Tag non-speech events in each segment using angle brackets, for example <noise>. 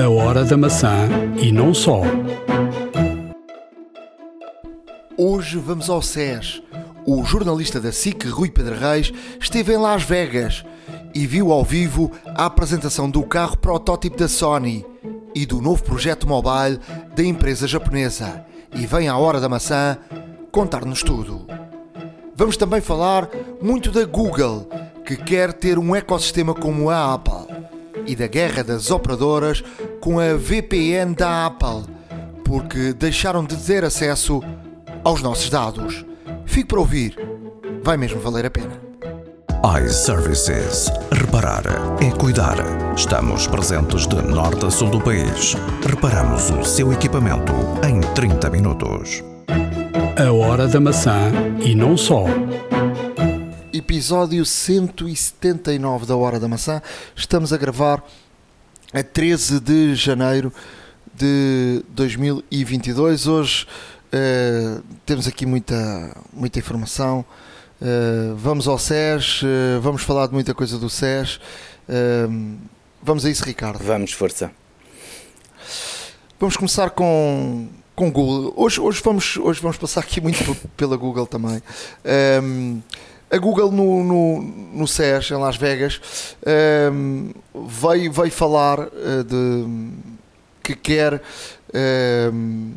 A Hora da Maçã e não só. Hoje vamos ao SES. O jornalista da SIC, Rui Pedro Reis, esteve em Las Vegas e viu ao vivo a apresentação do carro protótipo da Sony e do novo projeto mobile da empresa japonesa. E vem à Hora da Maçã contar-nos tudo. Vamos também falar muito da Google, que quer ter um ecossistema como a Apple, e da guerra das operadoras com a VPN da Apple, porque deixaram de ter acesso aos nossos dados. Fique para ouvir, vai mesmo valer a pena. iServices. Reparar é cuidar. Estamos presentes de norte a sul do país. Reparamos o seu equipamento em 30 minutos. A Hora da Maçã e não só. Episódio 179 da Hora da Maçã. Estamos a gravar a 13 de janeiro de 2022. Hoje eh, temos aqui muita, muita informação. Eh, vamos ao SES, eh, vamos falar de muita coisa do SES. Vamos a isso, Ricardo. Vamos, força. Vamos começar com, com Google. Hoje, hoje, vamos, hoje vamos passar aqui muito <laughs> pela Google também. A Google no, no, no CES, em Las Vegas, ehm, veio, veio falar eh, de que quer ehm,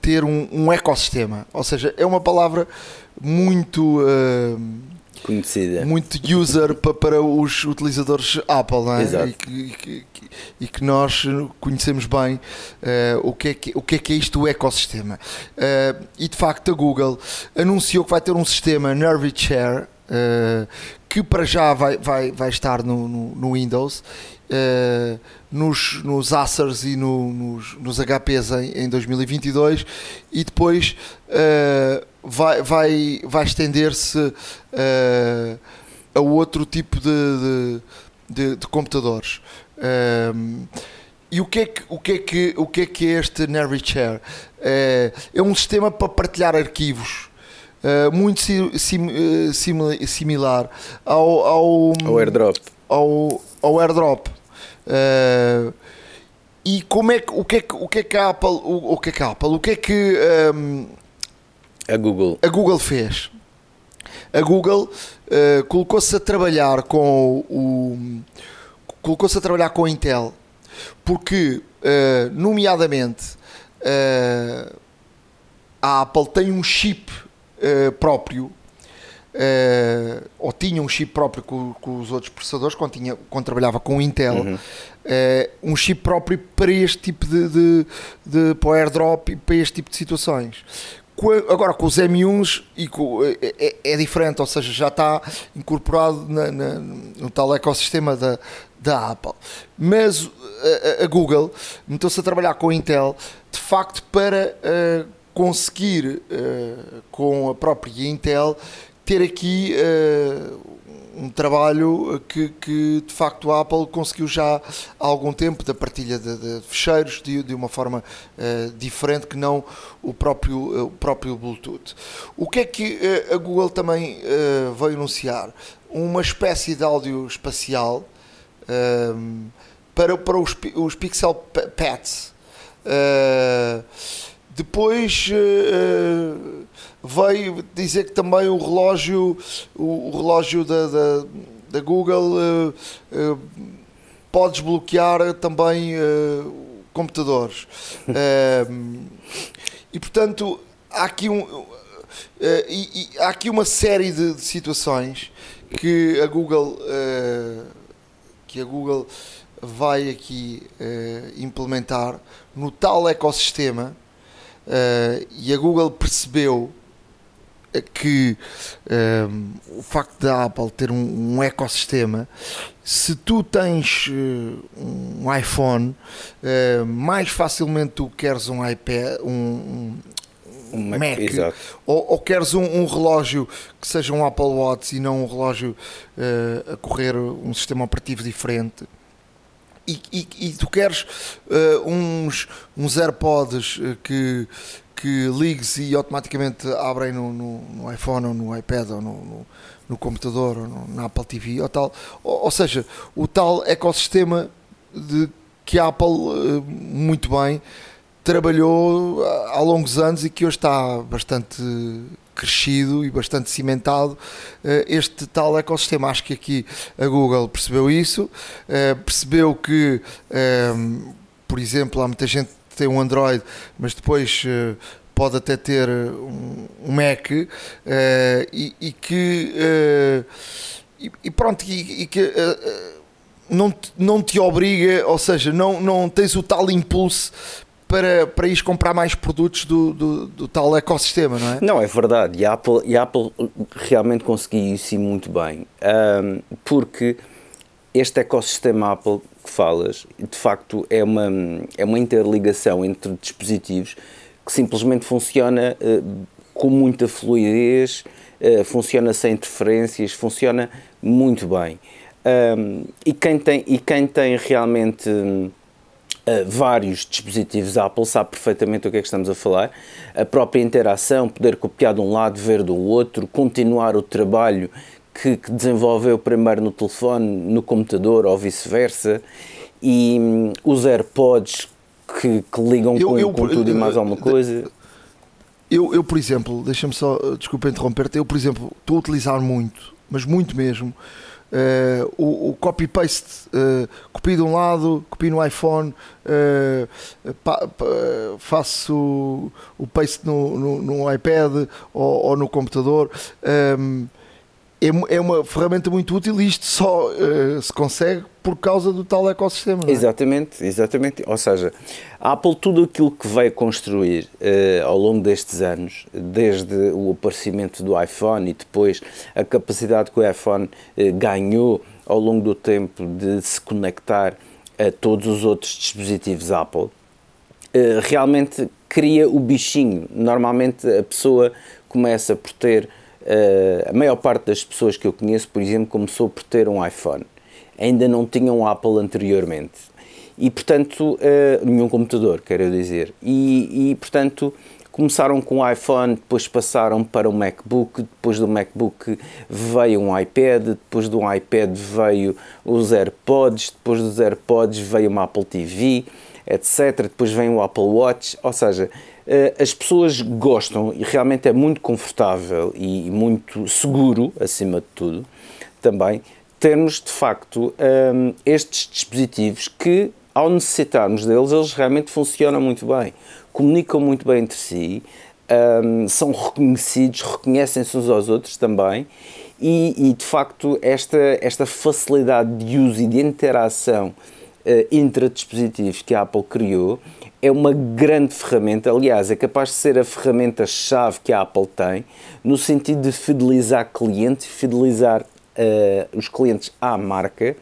ter um, um ecossistema. Ou seja, é uma palavra muito. ehm, Conhecida. muito user pa- para os utilizadores Apple, não é? Exato. E, que, que- e que nós conhecemos bem eh, o, que é que, o que é que é isto o ecossistema. Eh, e de facto a Google anunciou que vai ter um sistema Nervy Share eh, que para já vai, vai, vai estar no, no, no Windows. Eh, nos, nos Acers e no- nos, nos HPs em, em 2022 e depois eh, vai, vai, vai estender-se eh, a outro tipo de, de, de- de computadores. E o que, é que, o, que é que, o que é que é este Share? Eh, é um sistema para partilhar arquivos. muito si- sim- simila- similar ao, ao, O airdrop. ao, ao airdrop. Eh, e como é que, o, que é que, o que é que a Apple, o, o que é que a Apple, o que é que ehm, A Google. a Google fez? A Google eh, colocou-se a trabalhar com o colocou-se a trabalhar com a Intel porque eh, nomeadamente a Apple tem um chip próprio eh, ou tinha um chip próprio com, com os outros processadores quando, tinha, quando trabalhava com o Intel Uhum. eh, um chip próprio para este tipo de, de, de para o airdrop e para este tipo de situações Com agora com os M1s e com, é, é- diferente, ou seja, já está incorporado na- na- no tal ecossistema da, da Apple. Mas a, a- Google meteu-se a trabalhar com a Intel de facto para eh, conseguir com a própria Intel ter aqui eh, um trabalho que, que, de facto a Apple conseguiu já há algum tempo da partilha de, de fecheiros de, de uma forma eh, diferente que não o próprio, eh, o próprio Bluetooth. O que é que eh, a Google também veio anunciar? Uma espécie de áudio espacial ehm, para, para os, os Pixel Pads. Depois veio dizer que também o relógio, o, o relógio da, da, da Google eh, eh, pode desbloquear também eh, computadores. <laughs> Eh, e portanto há aqui um e, e há aqui uma série de, de situações que a Google que a Google vai aqui implementar no tal ecossistema e a Google percebeu que eh, o facto da Apple ter um, um ecossistema, se tu tens eh, um iPhone, eh, mais facilmente tu queres um iPad, um, um, Um Mac, Mac, ou, ou queres um, um relógio que seja um Apple Watch e não um relógio eh, a correr um sistema operativo diferente. E, e- e tu queres uns, uns AirPods que, que ligues e automaticamente abrem no, no- no iPhone ou no iPad ou no, no- computador ou na Apple TV ou tal. Ou, ou seja, o tal ecossistema de que a Apple, uh, muito bem, trabalhou há longos anos e que hoje está bastante crescido e bastante cimentado uh, este tal ecossistema. Acho que aqui a Google percebeu isso, percebeu que, por exemplo, há muita gente tem um Android, mas depois pode até ter um, um Mac uh, e, e, que uh, e, e, pronto e, e que uh, não, te, não te obriga, ou seja, não, não tens o tal impulso para, para ires comprar mais produtos do, do, do, tal ecossistema, não é? Não, é verdade. E a Apple, e a Apple realmente conseguiu isso muito bem. Um, porque este ecossistema Apple que falas, de facto, é uma, é uma interligação entre dispositivos que simplesmente funciona uh, com muita fluidez, uh, funciona sem interferências, funciona muito bem. Um, e, quem tem, e quem tem realmente uh, vários dispositivos Apple sabe perfeitamente o que é que estamos a falar. A própria interação, poder copiar de um lado, ver do outro, continuar o trabalho que, que desenvolveu primeiro no telefone, no computador ou vice-versa. E um, os AirPods que, que ligam eu, com, eu, com tudo eu, e mais alguma coisa? Eu, eu por exemplo, deixa-me só, desculpa interromper-te, eu, por exemplo, estou a utilizar muito, mas muito mesmo, uh, o, o copy-paste, uh, copio de um lado, copio no iPhone, uh, pa, pa, faço o, o paste no, no, no iPad ou, ou, no computador. Um, ehm, é, é uma ferramenta muito útil e isto só uh, se consegue por causa do tal ecossistema. É? Exatamente, exatamente. Ou seja, a Apple, tudo aquilo que veio construir uh, ao longo destes anos, desde o aparecimento do iPhone e depois a capacidade que o iPhone uh, ganhou ao longo do tempo de se conectar a todos os outros dispositivos Apple, realmente cria o bichinho. Normalmente a pessoa começa por ter a maior parte das pessoas que eu conheço, por exemplo, começou por ter um iPhone. Ainda não tinham um Apple anteriormente. E, portanto, uh, nenhum computador, quero dizer. E, e, portanto, começaram com o iPhone, depois passaram para o MacBook, depois do MacBook veio um iPad, depois do iPad veio os AirPods, depois dos AirPods veio uma Apple TV, etc. Depois vem o Apple Watch, ou seja, eh, as pessoas gostam e realmente é muito confortável e muito seguro, acima de tudo, também termos de facto ehm, estes dispositivos que, ao necessitarmos deles, eles realmente funcionam muito bem, comunicam muito bem entre si, ehm, são reconhecidos, reconhecem-se uns aos outros também. E, e, de facto, esta, esta facilidade de uso e de interação entre dispositivos que a Apple criou é uma grande ferramenta, aliás, é capaz de ser a ferramenta-chave que a Apple tem, no sentido de fidelizar clientes, fidelizar uh, os clientes à marca,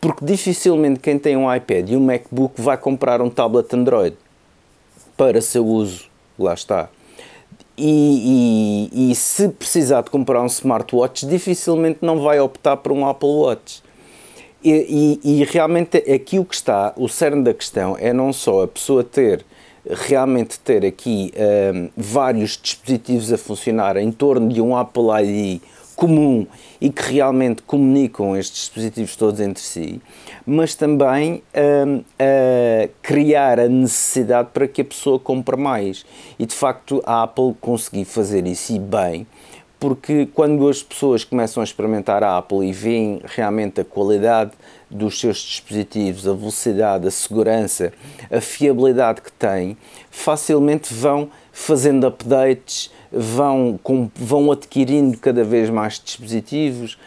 porque dificilmente quem tem um iPad e um MacBook vai comprar um tablet Android para seu uso, lá está. E, e, e se precisar de comprar um smartwatch, dificilmente não vai optar por um Apple Watch. E, e, e, realmente aqui o que está, o cerne da questão é não só a pessoa ter, realmente ter aqui um, vários dispositivos a funcionar em torno de um Apple ID comum e que realmente comunicam estes dispositivos todos entre si, mas também um, a criar a necessidade para que a pessoa compre mais. E de facto a Apple conseguiu fazer isso e bem, porque quando as pessoas começam a experimentar a Apple e veem realmente a qualidade dos seus dispositivos, a velocidade, a segurança, a fiabilidade que têm, facilmente vão fazendo updates, vão, com, vão adquirindo cada vez mais dispositivos.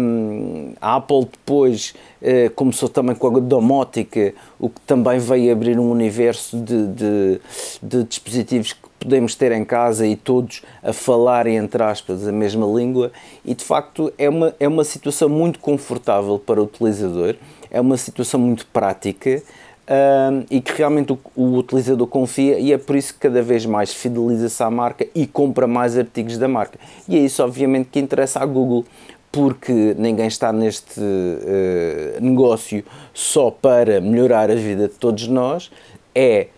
Um, a Apple depois uh, começou também com a domótica, o que também veio abrir um universo de, de, de dispositivos que podemos ter em casa e todos a falar, entre aspas, a mesma língua, e de facto é uma, é uma situação muito confortável para o utilizador, é uma situação muito prática. Uh, e que realmente o, o, utilizador confia e é por isso que cada vez mais fideliza-se à marca e compra mais artigos da marca. E é isso obviamente que interessa à Google, porque ninguém está neste uh, negócio só para melhorar a vida de todos nós, é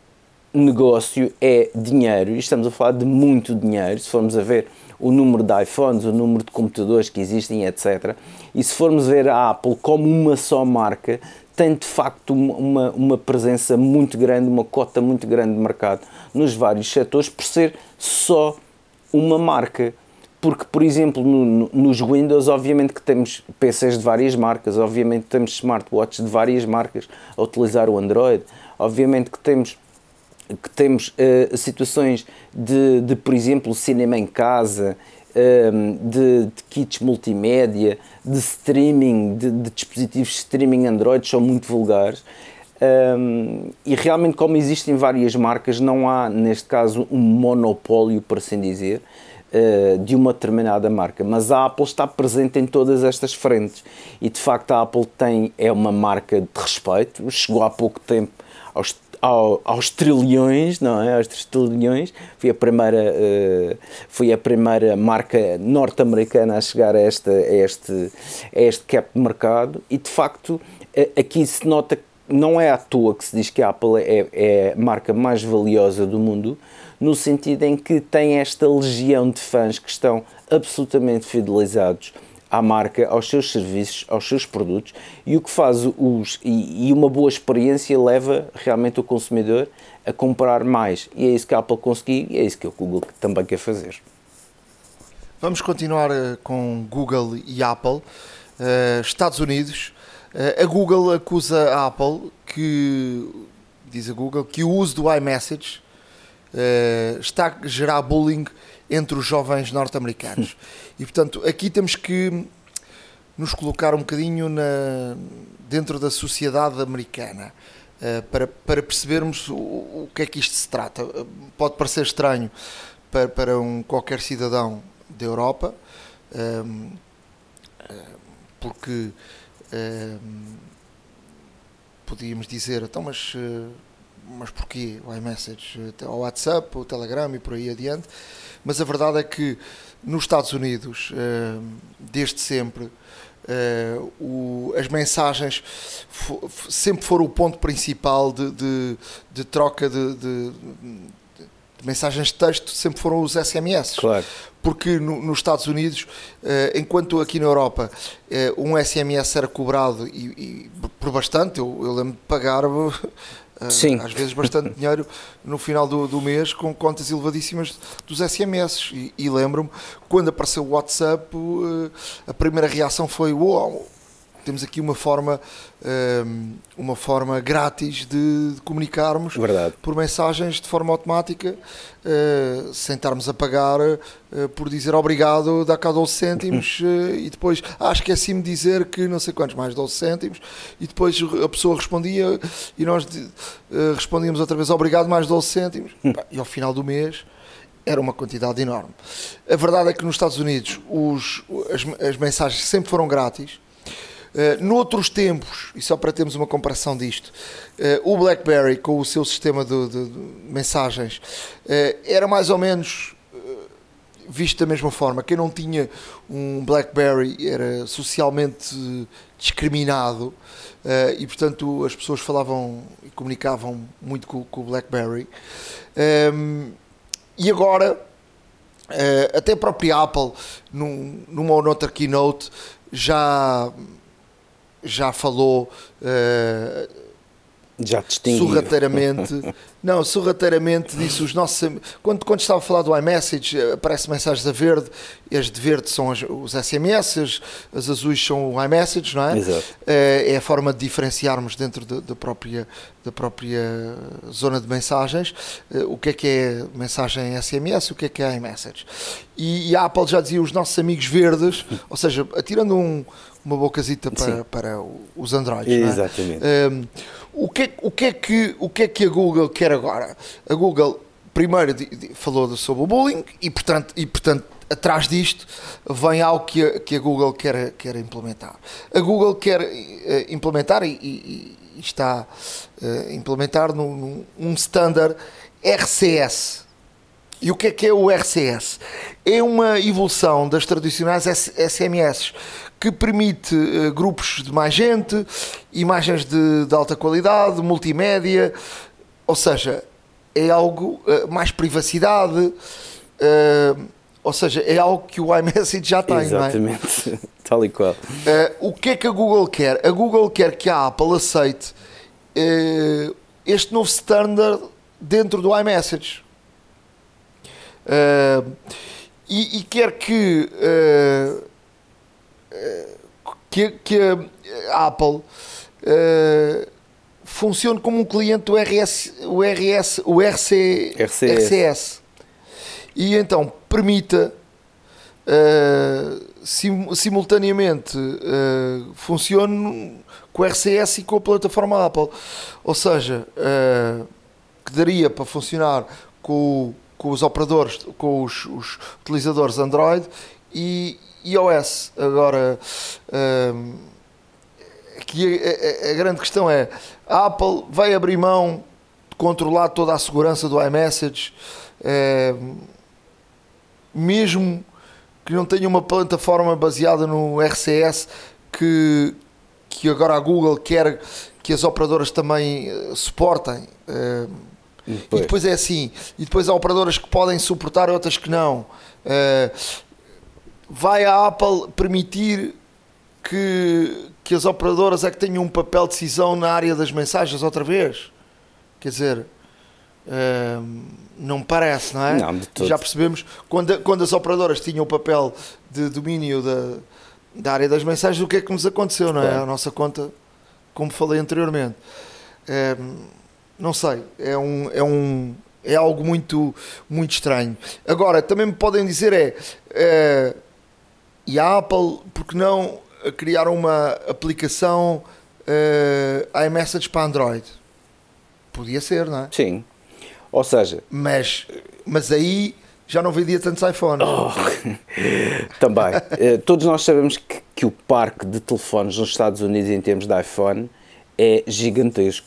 negócio é dinheiro, e estamos a falar de muito dinheiro, se formos a ver o número de iPhones, o número de computadores que existem, etc. E se formos ver a Apple como uma só marca, tem de facto uma, uma presença muito grande, uma cota muito grande de mercado nos vários setores por ser só uma marca. Porque, por exemplo, no, nos Windows, obviamente que temos PCs de várias marcas, obviamente temos smartwatches de várias marcas a utilizar o Android, obviamente que temos que temos uh, situações de, de, por exemplo, cinema em casa, um, de, de, kits multimédia, de streaming, de, de, dispositivos de streaming Android são muito vulgares. Um, e realmente, como existem várias marcas, não há, neste caso, um monopólio, por assim dizer, uh, de uma determinada marca. Mas a Apple está presente em todas estas frentes. E de facto, a Apple tem, é uma marca de respeito. Chegou há pouco tempo aos ao, aos trilhões, não é? Aos trilhões. Foi a primeira, uh, foi a primeira marca norte-americana a chegar a, esta, a, este, a este cap de mercado e de facto aqui se nota que não é à toa que se diz que a Apple é, é a marca mais valiosa do mundo, no sentido em que tem esta legião de fãs que estão absolutamente fidelizados à marca, aos seus serviços, aos seus produtos e o que faz os e, e, uma boa experiência leva realmente o consumidor a comprar mais e é isso que a Apple conseguiu e é isso que o Google também quer fazer. Vamos continuar eh, com Google e Apple. Uh, Estados Unidos, uh, a Google acusa a Apple que diz a Google que o uso do iMessage está a gerar bullying entre os jovens norte-americanos. E portanto, aqui temos que nos colocar um bocadinho na, dentro da sociedade americana uh, para, para percebermos o, o, que é que isto se trata. Pode parecer estranho para, para um qualquer cidadão da Europa, eh, porque ehm, podíamos dizer, então, mas, eh, mas porquê o iMessage, o WhatsApp, o Telegram e por aí adiante mas a verdade é que nos Estados Unidos, eh, desde sempre, eh, as mensagens sempre foram o ponto principal de, de, de troca de, de, mensagens de texto, sempre foram os SMS. Claro. Porque no, nos Estados Unidos, eh, enquanto aqui na Europa um SMS era cobrado e, e por bastante, eu, eu lembro de pagar <laughs> Sim. às vezes bastante <laughs> dinheiro no final do, do mês com contas elevadíssimas dos SMS. E, e lembro-me, quando apareceu o WhatsApp, uh, a primeira reação foi: Uau, temos aqui uma forma, ehm, uma forma grátis de, comunicarmos Verdade. por mensagens de forma automática, eh, sem estarmos a pagar eh, por dizer obrigado, dá cá 12 cêntimos <laughs> eh, e depois, ah, esqueci-me de dizer que não sei quantos, mais 12 cêntimos, e depois a pessoa respondia e nós respondíamos outra vez obrigado, mais 12 cêntimos, e ao final do mês era uma quantidade enorme. A verdade é que nos Estados Unidos os, as, as mensagens sempre foram grátis, Uh, noutros tempos, e só para termos uma comparação disto, uh, o BlackBerry com o seu sistema de, de, de mensagens uh, era mais ou menos visto da mesma forma. Quem não tinha um BlackBerry era socialmente discriminado e, portanto, as pessoas falavam e comunicavam muito com, com o BlackBerry. Um, ehm, e agora, até a própria Apple, num, numa ou noutra keynote, já já falou uh, já sorrateiramente <laughs> não, sorrateiramente disse os nossos quando, quando estava a falar do iMessage aparece mensagens a verde as de verde são as, os SMS as, as, azuis são o iMessage não é? Exato. Uh, é a forma de diferenciarmos dentro da, da, própria da própria zona de mensagens uh, o que é que é mensagem SMS o que é que é iMessage e, e a Apple já dizia os nossos amigos verdes <laughs> ou seja, atirando um uma bocazita para, para os Androids. É? Exatamente. Um, o, que, é, o, que é que, o que é que a Google quer agora? A Google primeiro falou sobre o bullying e portanto, e, portanto atrás disto vem algo que a, que a Google quer, quer implementar. A Google quer uh, implementar e, e, e está a eh, implementar num, num, um standard RCS. E o que é que é o RCS? É uma evolução das tradicionais SMS que permite uh, grupos de mais gente, imagens de, de, alta qualidade, multimédia, ou seja, é algo uh, mais privacidade, uh, ou seja, é algo que o <laughs> iMessage já tem, Exatamente, não é? <laughs> tal e qual. O que é que a Google quer? A Google quer que a Apple aceite este novo standard dentro do iMessage. E, e, quer que, que, que, a Apple funcione como um cliente do RS, o RS, o RC, RCS. RCS. E então permita uh, sim, simultaneamente uh, funcione com o RCS e com a plataforma Apple. Ou seja, uh, que daria para funcionar com, com os operadores, com os, os utilizadores Android e iOS. Agora, aqui a, a, a, grande questão é: a Apple vai abrir mão de controlar toda a segurança do iMessage, mesmo que não tenha uma plataforma baseada no RCS que, que agora a Google quer que as operadoras também uh, suportem. Uh, e depois é assim, e depois há operadoras que podem suportar outras que não. Uh, vai a Apple permitir que, que as operadoras é que tenham um papel de decisão na área das mensagens outra vez? Quer dizer, não parece, não é? Não, Já percebemos quando, quando as operadoras tinham o papel de domínio da, da área das mensagens, o que é que nos aconteceu, não é? A nossa conta, como falei anteriormente. não sei, é um, é um é algo muito muito estranho. Agora, também me podem dizer é, é e a Apple, porque não criar uma aplicação uh, iMessage para Android? Podia ser, não é? Sim. Ou seja. Mas, mas aí já não vendia tantos iPhones. Oh, <laughs> também. uh, todos nós sabemos que, que, o parque de telefones nos Estados Unidos, em termos de iPhone, é gigantesco.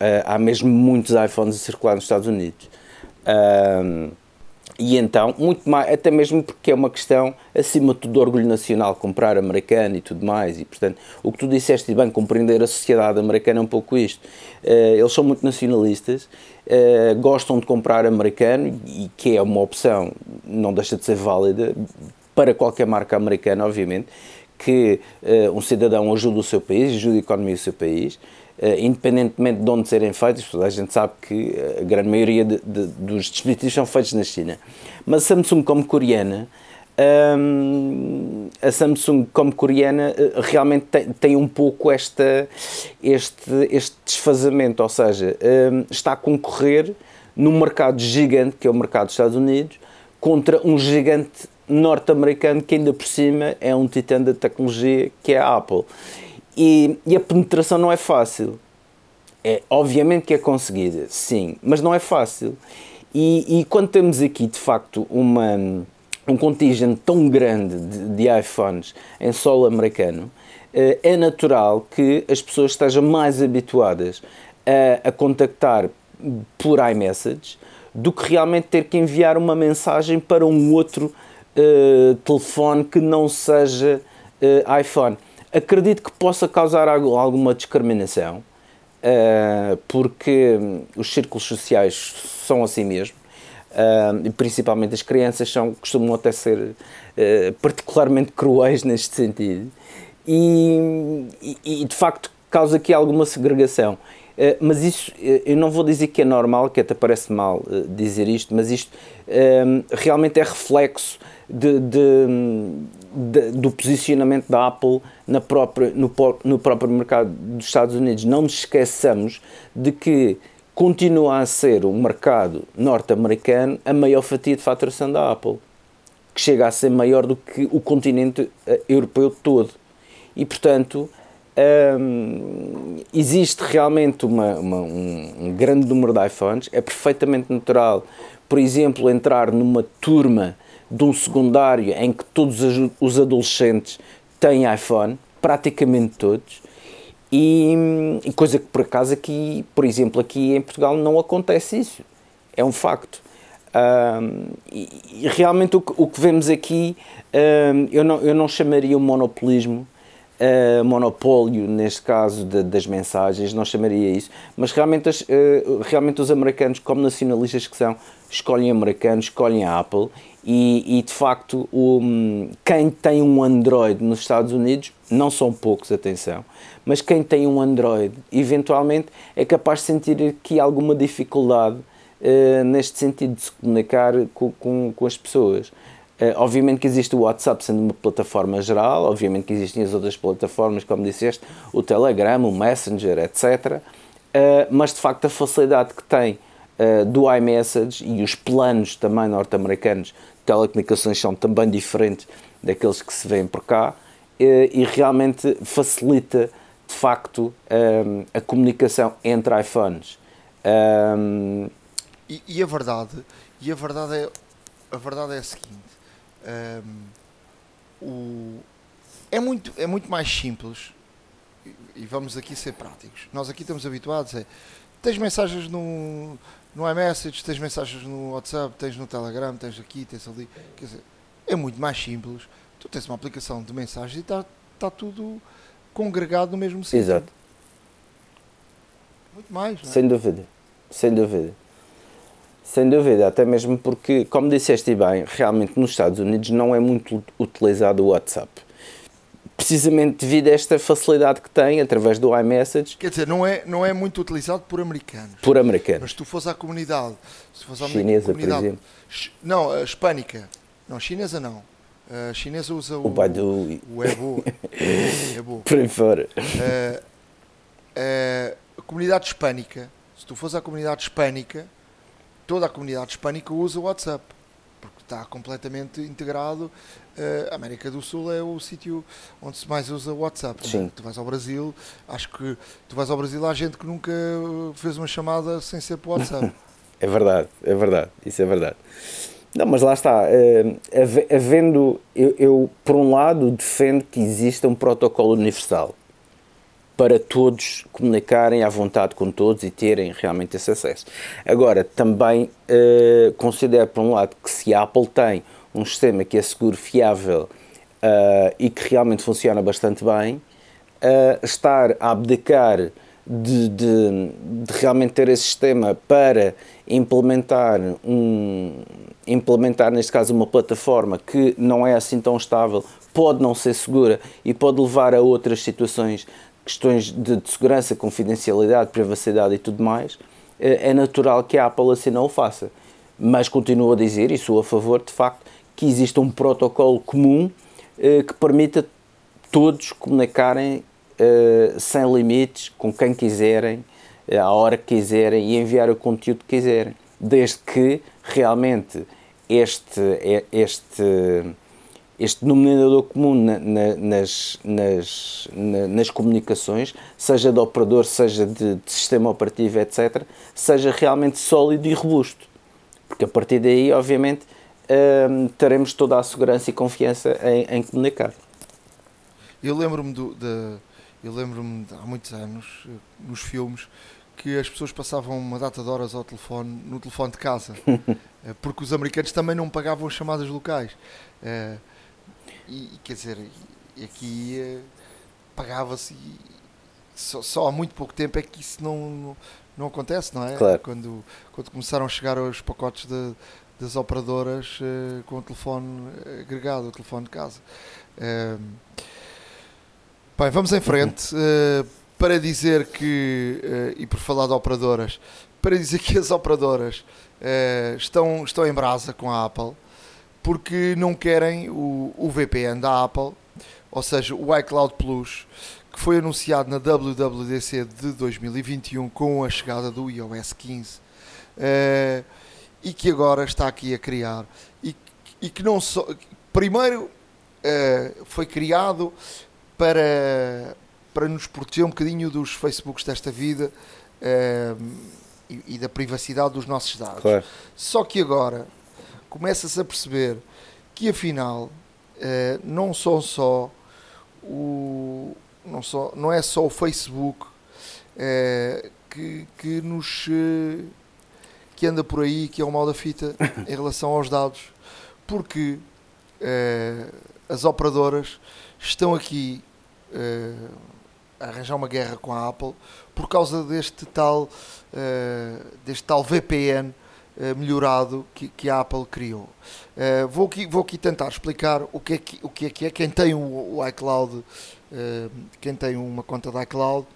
Uh, há mesmo muitos iPhones a circular nos Estados Unidos. Uh, e então, muito mais, até mesmo porque é uma questão, acima de tudo, de orgulho nacional, comprar americano e tudo mais, e portanto, o que tu disseste, e bem, compreender a sociedade americana é um pouco isto. Uh, eles são muito nacionalistas, uh, gostam de comprar americano, e que é uma opção, não deixa de ser válida, para qualquer marca americana, obviamente, que uh, um cidadão ajude o seu país, ajude a economia do seu país, independentemente de onde serem feitos, a gente sabe que eh, a grande maioria de, de, dos dispositivos são feitos na China. Mas a Samsung, como coreana, um, a Samsung, como coreana, eh, realmente tem, tem, um pouco esta, este, este desfazamento, ou seja, um, está a concorrer num mercado gigante, que é o mercado dos Estados Unidos, contra um gigante norte-americano que ainda por cima é um titã da tecnologia, que é a Apple. E, e, a penetração não é fácil. É, obviamente que é conseguida, sim, mas não é fácil. E, e quando temos aqui, de facto, uma, um contingente tão grande de, de iPhones em solo americano, eh, é natural que as pessoas estejam mais habituadas a, a contactar por iMessage do que realmente ter que enviar uma mensagem para um outro uh, telefone que não seja uh, iPhone acredito que possa causar alguma discriminação, uh, porque os círculos sociais são assim mesmo, uh, e principalmente as crianças são, costumam até ser uh, particularmente cruéis <laughs> neste sentido, e, e, e, de facto causa aqui alguma segregação. Mas isso, eu não vou dizer que é normal, que até parece mal dizer isto, mas isto realmente é reflexo de, de, de, do posicionamento da Apple na própria, no, no próprio mercado dos Estados Unidos. Não nos esqueçamos de que continua a ser o mercado norte-americano a maior fatia de faturação da Apple, que chega a ser maior do que o continente eh, europeu todo. E, portanto, hum, existe realmente uma, uma, um, um grande número de iPhones, é perfeitamente natural, por exemplo, entrar numa turma de um secundário em que todos os adolescentes têm iPhone, praticamente todos, e, e, coisa que por acaso aqui, por exemplo, aqui em Portugal não acontece isso. É um facto. Um, e, e, realmente o que, o que vemos aqui, um, eu, não, eu não chamaria um monopolismo, uh, monopólio, neste caso, de, das mensagens, não chamaria isso, mas realmente, as, uh, realmente os americanos, como nacionalistas que são, escolhem americanos, escolhem a Apple e, e de facto um, quem tem um Android nos Estados Unidos, não são poucos, atenção, mas quem tem um Android, eventualmente é capaz de sentir aqui alguma dificuldade uh, neste sentido de se comunicar com, com, com as pessoas. Uh, obviamente que existe o WhatsApp sendo uma plataforma geral, obviamente que existem as outras plataformas, como disseste, o Telegram, o Messenger, etc. Eh, mas de facto a facilidade que tem uh, do iMessage e os planos também norte-americanos de telecomunicações são também diferentes daqueles que se vêem por cá e realmente facilita de facto a comunicação entre iPhones. E, e, a verdade, e a verdade é a verdade é a seguinte um, o, é, muito, é muito mais simples e vamos aqui ser práticos. Nós aqui estamos habituados a tens mensagens no, no iMessage, tens mensagens no WhatsApp, tens no Telegram, tens aqui, tens ali. Quer dizer, é muito mais simples. Tu tens uma aplicação de mensagens e está tá tudo congregado no mesmo sítio. Exato. Muito mais. É? Sem dúvida. Sem dúvida. Sem dúvida, até mesmo porque, como disseste bem, realmente nos Estados Unidos não é muito utilizado o WhatsApp. Precisamente devido a esta facilidade que tem através do iMessage. Quer dizer, não é, não é muito utilizado por americanos. Por americanos. Mas se tu fores à comunidade. Se fores à chinesa, comunidade, por exemplo. Não, a hispânica. Não, chinesa não. A chinesa usa o. O Baidu. O Ebo. <laughs> Ebo. Por aí fora. Uh, uh, a comunidade hispânica. Se tu fores à comunidade hispânica toda a comunidade hispânica usa o WhatsApp, porque está completamente integrado. Uh, a América do Sul é o sítio onde se mais usa o WhatsApp. É? Sim. Tu vais ao Brasil, acho que tu vais ao Brasil, há gente que nunca fez uma chamada sem ser por WhatsApp. <laughs> é verdade, é verdade, isso é verdade. Não, mas lá está, uh, havendo, eu, eu por um lado defendo que exista um protocolo universal para todos comunicarem à vontade com todos e terem realmente esse acesso. Agora, também uh, considero, por um lado, que se a Apple tem um sistema que é seguro, fiável uh, e que realmente funciona bastante bem, uh, estar a abdicar de, de, de, realmente ter esse sistema para implementar um implementar neste caso uma plataforma que não é assim tão estável pode não ser segura e pode levar a outras situações questões de, de segurança, confidencialidade, privacidade e tudo mais, é, é natural que a Apple assim não o faça. Mas continuo a dizer, e sou a favor, de facto, que exista um protocolo comum eh, que permita todos comunicarem eh, sem limites, com quem quiserem, eh, à hora que quiserem e enviar o conteúdo que quiserem, desde que realmente este, este este denominador comum na, na, nas, nas, na, nas comunicações, seja de operador, seja de, de, sistema operativo, etc., seja realmente sólido e robusto. Porque a partir daí, obviamente, hum, teremos toda a segurança e confiança em, em comunicar. Eu lembro-me de, eu lembro-me há muitos anos, nos filmes, que as pessoas passavam uma data de horas ao telefone, no telefone de casa, <laughs> eh, porque os americanos também não pagavam chamadas locais. Uh, e, quer dizer, aqui uh, pagava-se só, só, há muito pouco tempo é que isso não, não, não acontece, não é? Claro. Quando, quando começaram a chegar os pacotes de, das operadoras uh, com o telefone agregado, o telefone de casa. Bem, vamos em frente. <laughs> Para dizer que, e por falar de operadoras, para dizer que as operadoras estão, estão em brasa com a Apple porque não querem o, o VPN da Apple, ou seja, o iCloud Plus, que foi anunciado na WWDC de 2021 com a chegada do iOS 15 uh, e que agora está aqui a criar e, e que não só primeiro uh, foi criado para para nos proteger um bocadinho dos Facebooks desta vida uh, e, e, da privacidade dos nossos dados. Claro. Só que agora começa-se a perceber que afinal eh, não são só o não, só, não é só o Facebook eh, que, que nos eh, que anda por aí que é o mal da fita <laughs> em relação aos dados porque as operadoras estão aqui uh, arranjar uma guerra com a Apple por causa deste tal, uh, deste tal VPN uh, melhorado que, que, a Apple criou. vou, aqui, vou aqui tentar explicar o que é que, o que, é, que é. Quem tem o, o iCloud, quem tem uma conta da iCloud,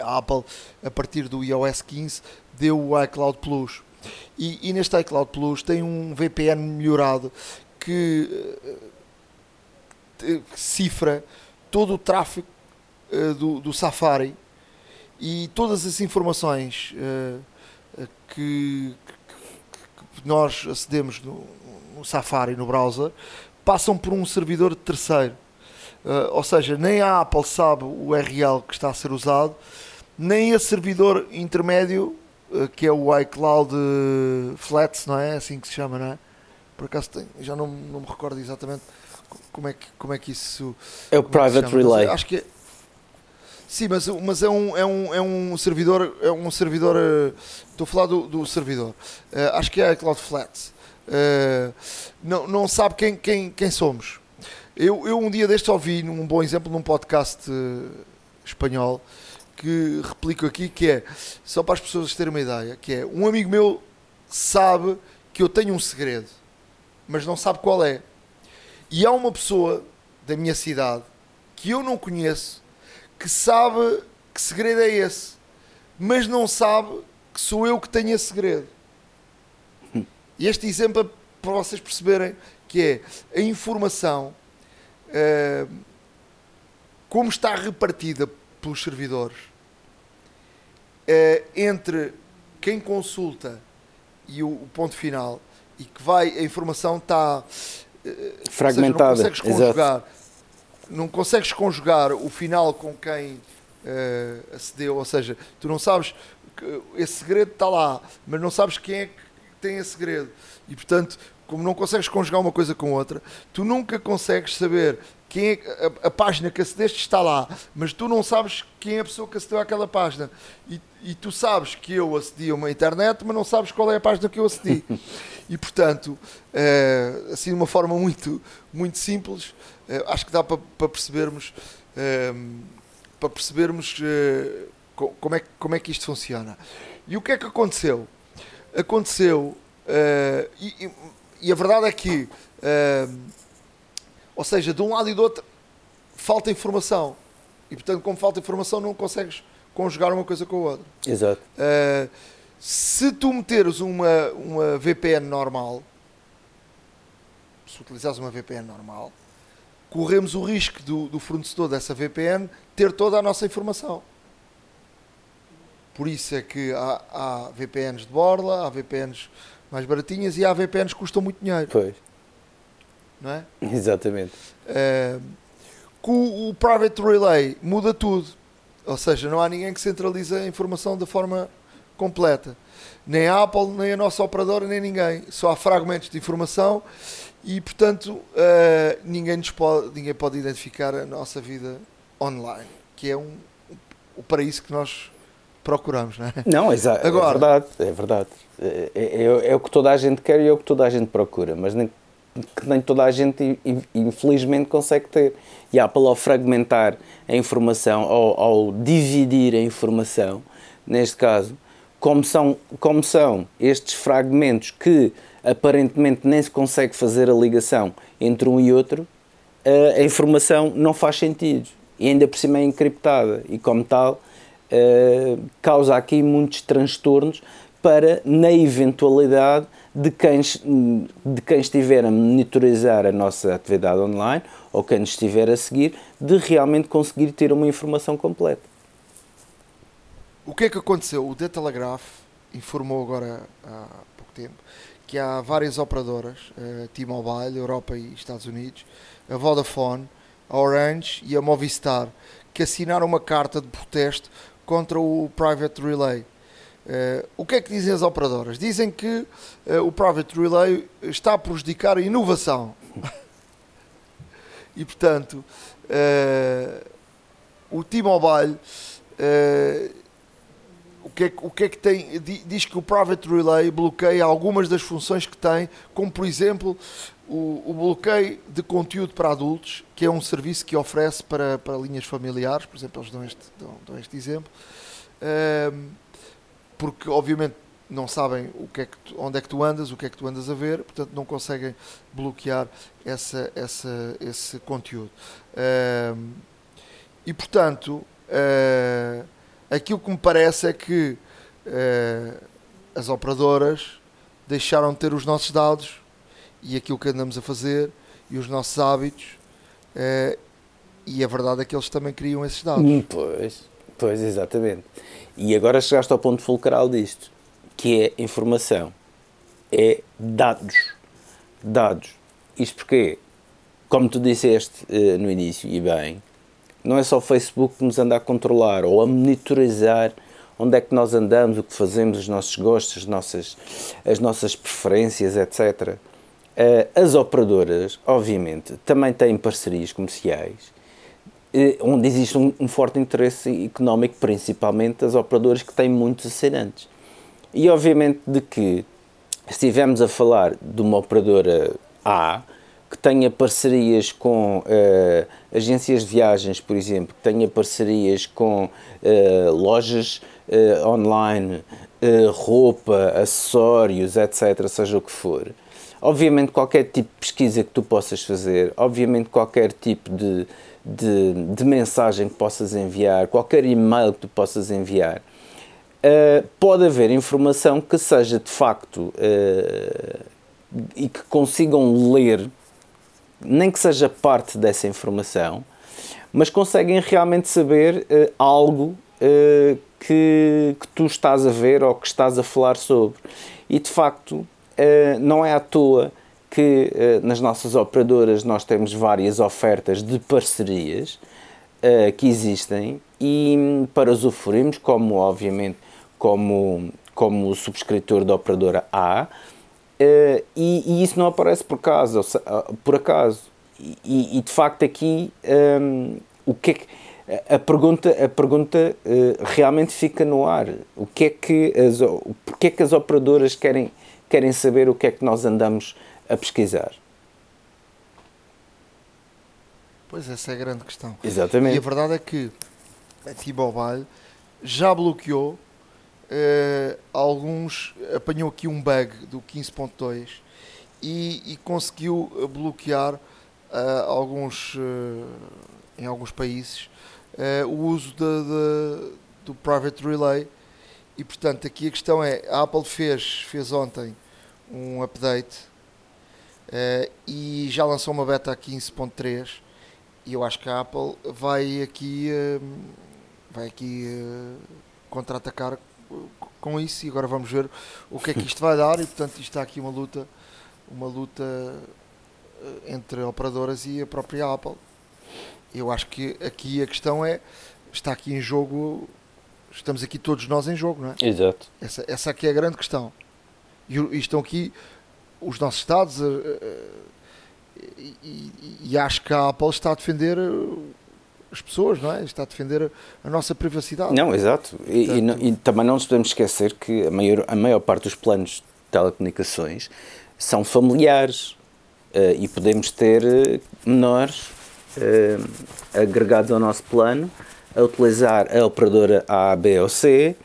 a Apple, a partir do iOS 15, deu o iCloud Plus. E, e neste iCloud Plus tem um VPN melhorado que cifra todo o tráfego uh, do, do, Safari e todas as informações uh, que, que, nós acedemos no, no, Safari, no browser, passam por um servidor terceiro. Uh, ou seja, nem a Apple sabe o URL que está a ser usado, nem esse servidor intermédio, que é o iCloud Flats, não é? Assim que se chama, não é? Por acaso tem, já não, não me recordo exatamente como é que, como é que isso. É o é Private Relay. Acho que é, Sim, mas, mas é, um, é, um, é um servidor. É um servidor. Uh, estou a falar do, do servidor. Uh, acho que é a Cloudflare. Uh, não, não sabe quem, quem, quem somos. Eu, eu um dia deste ouvi um bom exemplo num podcast espanhol que replico aqui que é só para as pessoas terem uma ideia que é um amigo meu sabe que eu tenho um segredo mas não sabe qual é e há uma pessoa da minha cidade que eu não conheço que sabe que segredo é esse, mas não sabe que sou eu que tenho esse segredo. E este exemplo é para vocês perceberem que é a informação uh, como está repartida pelos servidores uh, entre quem consulta e o, o, ponto final e que vai a informação está fragmentada. Seja, não consegues conjugar, Exato. Não consegues conjugar o final com quem uh, acedeu, ou seja, tu não sabes que esse segredo está lá, mas não sabes quem é que tem esse segredo. E portanto, como não consegues conjugar uma coisa com outra, tu nunca consegues saber quem é, a, a, página que acedeste está lá, mas tu não sabes quem é a pessoa que acedeu àquela página. E, e, tu sabes que eu acedi a uma internet, mas não sabes qual é a página que eu acedi. <laughs> e portanto, é, assim de uma forma muito, muito simples, acho que dá para, para percebermos, é, para percebermos como, é, como é que isto funciona. E o que é que aconteceu? Aconteceu, e, e, a verdade é que ou seja, de um lado e do outro falta informação. E portanto, como falta informação, não consegues conjugar uma coisa com a outra. Exato. Uh, se tu meteres uma, uma VPN normal, se utilizares uma VPN normal, corremos o risco do, do fornecedor dessa VPN ter toda a nossa informação. Por isso é que há, há VPNs de borla, há VPNs mais baratinhas e há VPNs que custam muito dinheiro. Pois não é? <laughs> Exatamente. Uh, com o Private Relay muda tudo. Ou seja, não há ninguém que centralize a informação da forma completa. Nem a Apple, nem a nossa operadora, nem ninguém. Só há fragmentos de informação e, portanto, uh, ninguém, nos pode, ninguém pode identificar a nossa vida online, que é um, o paraíso que nós procuramos, não é? Não, exato. É verdade, é verdade. É, é, é, o que toda a gente quer e é o que toda a gente procura, mas nem que nem toda a gente, infelizmente, consegue ter. E Apple, ao fragmentar a informação, ao, ao dividir a informação, neste caso, como são, como são estes fragmentos que aparentemente nem se consegue fazer a ligação entre um e outro, a informação não faz sentido. E ainda por cima é encriptada. E como tal, causa aqui muitos transtornos para, na eventualidade de quem, de quem estiver a monitorizar a nossa atividade online ou quem nos estiver a seguir, de realmente conseguir ter uma informação completa. O que é que aconteceu? O The Telegraph informou agora há pouco tempo que há várias operadoras, a T-Mobile, Europa e Estados Unidos, a Vodafone, a Orange e a Movistar, que assinaram uma carta de protesto contra o Private Relay Uh, o que é que dizem as operadoras? Dizem que uh, o Private Relay está a prejudicar a inovação. <laughs> e, portanto, uh, o T-Mobile, o que, é, o que é que tem? di- Diz que o Private Relay bloqueia algumas das funções que tem, como por exemplo o, o bloqueio de conteúdo para adultos, que é um serviço que oferece para, para linhas familiares, por exemplo, eles dão este, dão, dão este exemplo, Ahm, porque obviamente não sabem o que é que tu- onde é que tu andas, o que é que tu andas a ver, portanto não conseguem bloquear essa, essa, esse conteúdo. Ahm, e portanto, ah, aquilo que me parece é que ah, as operadoras deixaram de ter os nossos dados e aquilo que andamos a fazer e os nossos hábitos, ah, e a verdade é que eles também criam esses dados. Hum, Pois, pois, exatamente. E agora chegaste ao ponto fulcral disto, que é informação. É dados. Dados. Isto porque, como tu disseste eh, no início, e bem, não é só o Facebook que nos anda a controlar ou a monitorizar onde é que nós andamos, o que fazemos, os nossos gostos, as nossas, as nossas preferências, etc. Eh, As operadoras, obviamente, também têm parcerias comerciais eh, onde existe um, um forte interesse económico, principalmente das operadoras que têm muitos assinantes. E obviamente de que se estivermos a falar de uma operadora A que tenha parcerias com eh, agências de viagens, por exemplo, que tenha parcerias com eh, lojas eh, online, roupa, acessórios, etc., seja o que for. Obviamente, qualquer tipo de pesquisa que tu possas fazer, obviamente, qualquer tipo de, de, de mensagem que possas enviar, qualquer e-mail que tu possas enviar, Uh, pode haver informação que seja de facto uh, e que consigam ler, nem que seja parte dessa informação, mas conseguem realmente saber uh, algo que, que tu estás a ver ou que estás a falar sobre. E de facto, não é à toa que nas nossas operadoras nós temos várias ofertas de parcerias que existem e para usufruirmos, como obviamente como, como subscritor da operadora A, uh, e, e, isso não aparece por acaso, por acaso. E, e de facto aqui um, o que, é que a pergunta, a pergunta uh, realmente fica no ar. O que é que as, porque é que as operadoras querem, querem saber o que é que nós andamos a pesquisar? Pois essa é a grande questão. Exatamente. E a verdade é que a T-Mobile já bloqueou Uh, alguns apanhou aqui um bug do 15.2 e, e, conseguiu bloquear uh, alguns uh, em alguns países o uso de, de, do private relay. E portanto aqui a questão é a Apple fez fez ontem um update e já lançou uma beta 15.3 e eu acho que a Apple vai aqui vai aqui contra-atacar com isso e agora vamos ver o que é que isto vai dar e portanto isto está aqui uma luta uma luta entre operadoras e a própria Apple. Eu acho que aqui a questão é está aqui em jogo estamos aqui todos nós em jogo não é? Exato. Essa, essa aqui é a grande questão. E, e estão aqui os nossos estados e, e, e acho que a Apple está a defender as pessoas, não é? Está a defender a nossa privacidade. Não, exato. E, Portanto, e, e, também não nos podemos esquecer que a maior, a maior parte dos planos de telecomunicações são familiares uh, e podemos ter uh, menores uh, agregados ao nosso plano a utilizar a operadora A, B ou C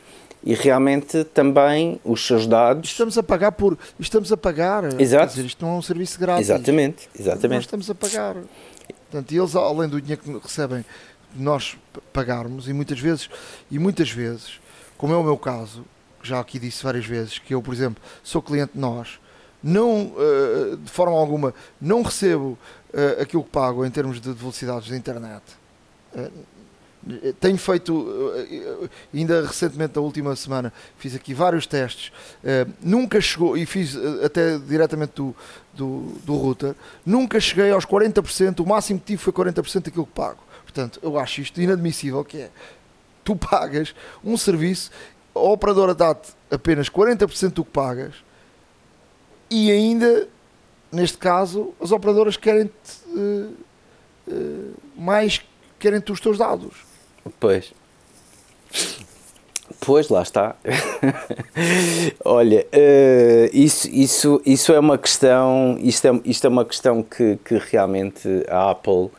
e realmente também os seus dados. Estamos a pagar por. Estamos a pagar. Exato. Dizer, isto não é um serviço grátis. Exatamente, exatamente. Nós estamos a pagar. Portanto, eles, além do dinheiro que recebem, nós pagarmos, e muitas vezes, e muitas vezes, como é o meu caso, já aqui disse várias vezes, que eu, por exemplo, sou cliente de nós, não, uh, de forma alguma, não recebo uh, aquilo que pago em termos de velocidades da internet. Tenho feito, ainda recentemente, na última semana, fiz aqui vários testes, nunca chegou, e fiz até diretamente do, do, do router, nunca cheguei aos 40%, o máximo que tive foi 40% daquilo que pago. Portanto, eu acho isto inadmissível, que é, tu <laughs> pagas um serviço, a operadora dá-te apenas 40% do que pagas, e ainda, neste caso, as operadoras querem-te uh, uh, mais, querem-te os teus dados. Pois. Pois, lá está. <laughs> Olha, uh, isso, isso, isso é uma questão, isto é, isto é uma questão que, que realmente a Apple uh,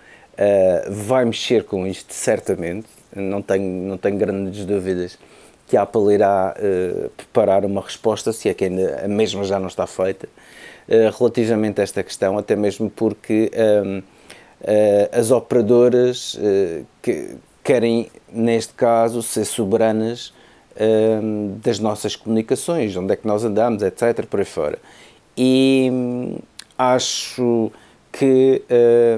vai mexer com isto, certamente. Não tenho, não tenho grandes dúvidas que a Apple irá uh, preparar uma resposta, se é que ainda a mesma já não está feita, relativamente a esta questão, até mesmo porque um, as operadoras que querem, neste caso, ser soberanas um, das nossas comunicações, onde é que nós andamos, etc., por aí fora. E hum, acho que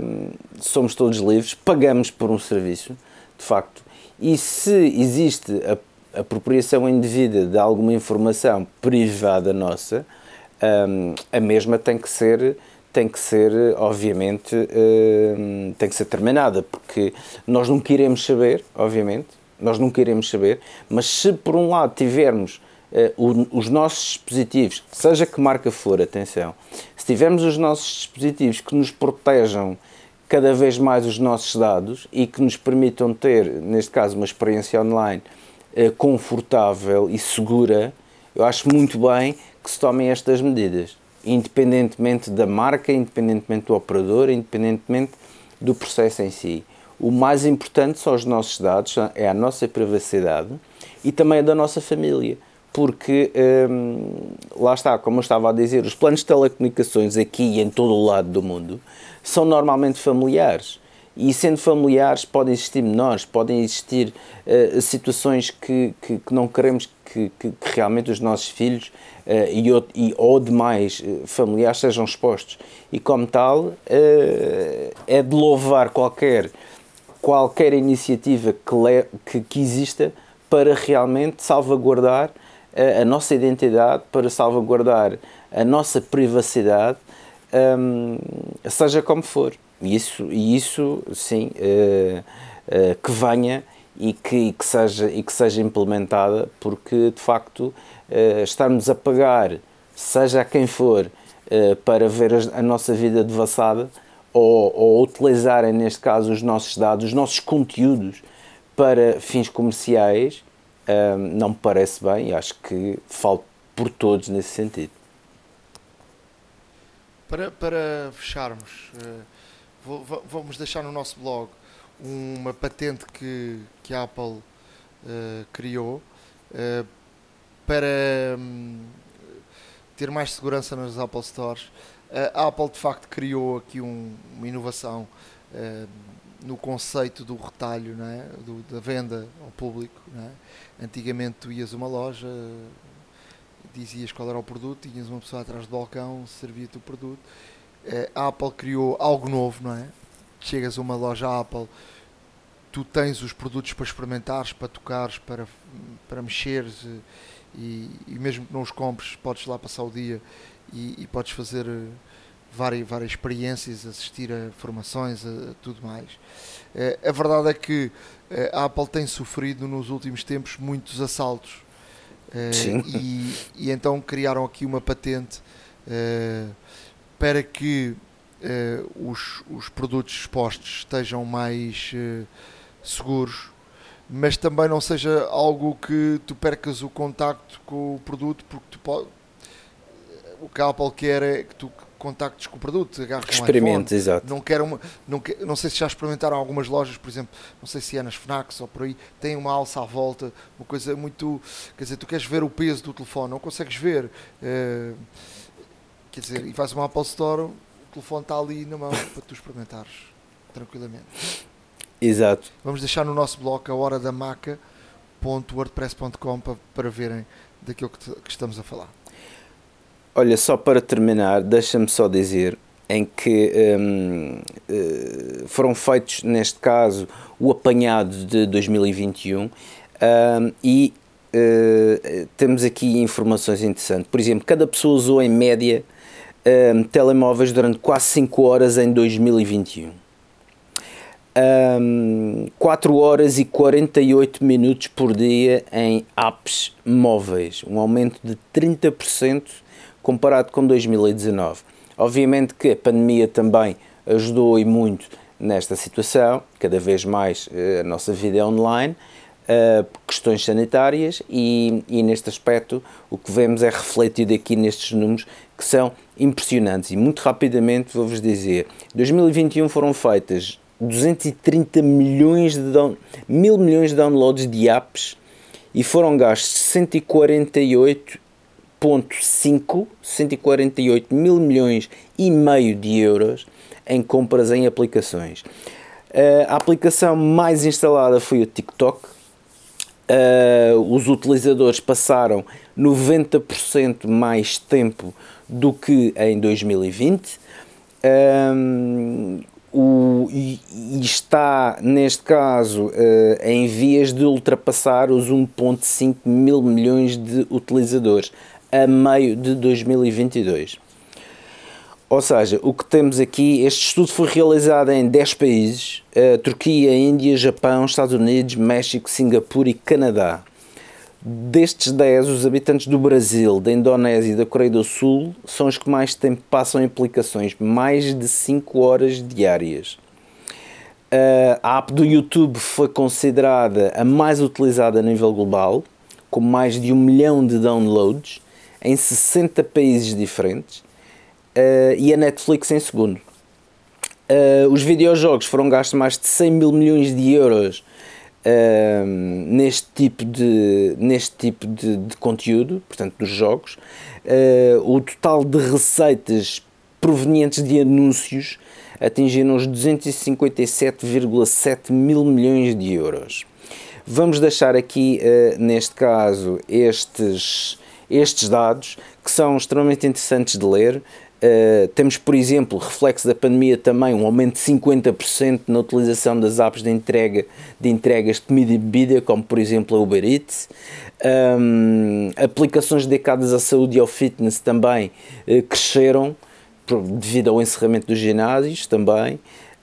hum, somos todos livres, pagamos por um serviço, de facto, e se existe a apropriação indevida de alguma informação privada nossa, a mesma tem que ser tem que ser, obviamente, uh, tem que ser terminada, porque nós não queremos saber, obviamente, nós nunca iremos saber, mas se por um lado tivermos uh, o, os nossos dispositivos, seja que marca for, atenção, se tivermos os nossos dispositivos que nos protejam cada vez mais os nossos dados e que nos permitam ter, neste caso, uma experiência online uh, confortável e segura, eu acho muito bem que se tomem estas medidas, independentemente da marca, independentemente do operador, independentemente do processo em si. O mais importante são os nossos dados, é a nossa privacidade e também a da nossa família. Porque, hum, lá está, como eu estava a dizer, os planos de telecomunicações aqui e em todo o lado do mundo são normalmente familiares. E sendo familiares, podem existir menores, podem existir uh, situações que, que, que, não queremos que, que, realmente os nossos filhos uh, e, ou, e, ou demais uh, familiares sejam expostos. E como tal, é de louvar qualquer qualquer iniciativa que, le, que, que exista para realmente salvaguardar a, a, nossa identidade, para salvaguardar a nossa privacidade, um, seja como for. E isso, e isso sim, uh, uh, que venha e que, e que, seja, e que seja implementada, porque de facto uh, estarmos a pagar, seja a quem for, para ver a, a nossa vida devassada ou, ou utilizarem, neste caso, os nossos dados, os nossos conteúdos para fins comerciais, um, não me parece bem e acho que falo por todos nesse sentido. Para, para fecharmos, uh, vamos deixar no nosso blog uma patente que, que a Apple uh, criou uh, para um, ter mais segurança nas Apple Stores a Apple de facto criou aqui um, uma inovação no conceito do retalho, não é? do, da venda ao público. Não é? Antigamente tu ias a uma loja, dizias qual era o produto, tinhas uma pessoa atrás do balcão, servia-te o produto. A Apple criou algo novo, não é? Chegas a uma loja Apple, tu tens os produtos para experimentares, para tocares, para, para mexeres e, e mesmo que não os compres, podes lá passar o dia e, e podes fazer eh, várias, várias experiências, assistir a formações, a, a tudo mais. Uh, a verdade é que a Apple tem sofrido nos últimos tempos muitos assaltos. Uh, e, e, então criaram aqui uma patente para que os, os produtos expostos estejam mais seguros mas também não seja algo que tu percas o contacto com o produto porque tu pode, o que a Apple quer é que tu contactes com o produto, agarres com Experimente, exato. Não, quero uma, não, quer, não sei se já experimentaram algumas lojas, por exemplo, não sei se é nas FNACs ou por aí, tem uma alça à volta, uma coisa muito. Quer dizer, tu queres ver o peso do telefone, não consegues ver. Uh, quer dizer, e faz uma Apple Store, telefone está ali na mão para tu experimentares tranquilamente. Exato. Vamos deixar no nosso blog a hora da maca.wordpress.com para, para verem daquilo que, que estamos a falar. Olha, só para terminar, deixa-me só dizer em que um, eh, foram feitos, neste caso, o apanhado de 2021 um, e uh, temos aqui informações interessantes. Por exemplo, cada pessoa usou em média um, telemóveis durante quase 5 horas em 2021. Um, 4 horas e 48 minutos por dia em apps móveis, um aumento de 30% comparado com 2019. Obviamente que a pandemia também ajudou e muito nesta situação, cada vez mais eh, a nossa vida é online, uh, questões sanitárias e, e, neste aspecto o que vemos é refletido aqui nestes números que são impressionantes e muito rapidamente vou-vos dizer, 2021 foram feitas 230 milhões de mil milhões de downloads de apps e foram gastos 148.5 148 mil milhões e meio de euros em compras em aplicações. A aplicação mais instalada foi o TikTok. os utilizadores passaram 90% mais tempo do que em 2020. Um, o, e, está, neste caso, uh, em vias de ultrapassar os 1,5 mil milhões de utilizadores a meio de 2022. Ou seja, o que temos aqui, este estudo foi realizado em 10 países: uh, Turquia, Índia, Japão, Estados Unidos, México, Singapura e Canadá. Destes 10, os habitantes do Brasil, da Indonésia e da Coreia do Sul são os que mais tempo passam em aplicações, mais de 5 horas diárias. A app do YouTube foi considerada a mais utilizada a nível global, com mais de um milhão de downloads em 60 países diferentes, e a Netflix em segundo. Os videojogos foram gastos mais de 100 mil milhões de euros neste tipo de, neste tipo de, de, conteúdo, portanto, dos jogos. Uh, o total de receitas provenientes de anúncios atingiram os 257,7 mil milhões de euros. Vamos deixar aqui, uh, neste caso, estes, estes dados que são extremamente interessantes de ler. Uh, temos, por exemplo, reflexo da pandemia também, um aumento de 50% na utilização das apps de, entrega, de entregas de comida e bebida, como por exemplo a Uber Eats. Um, aplicações dedicadas à saúde e ao fitness também uh, cresceram devido ao encerramento dos ginásios também.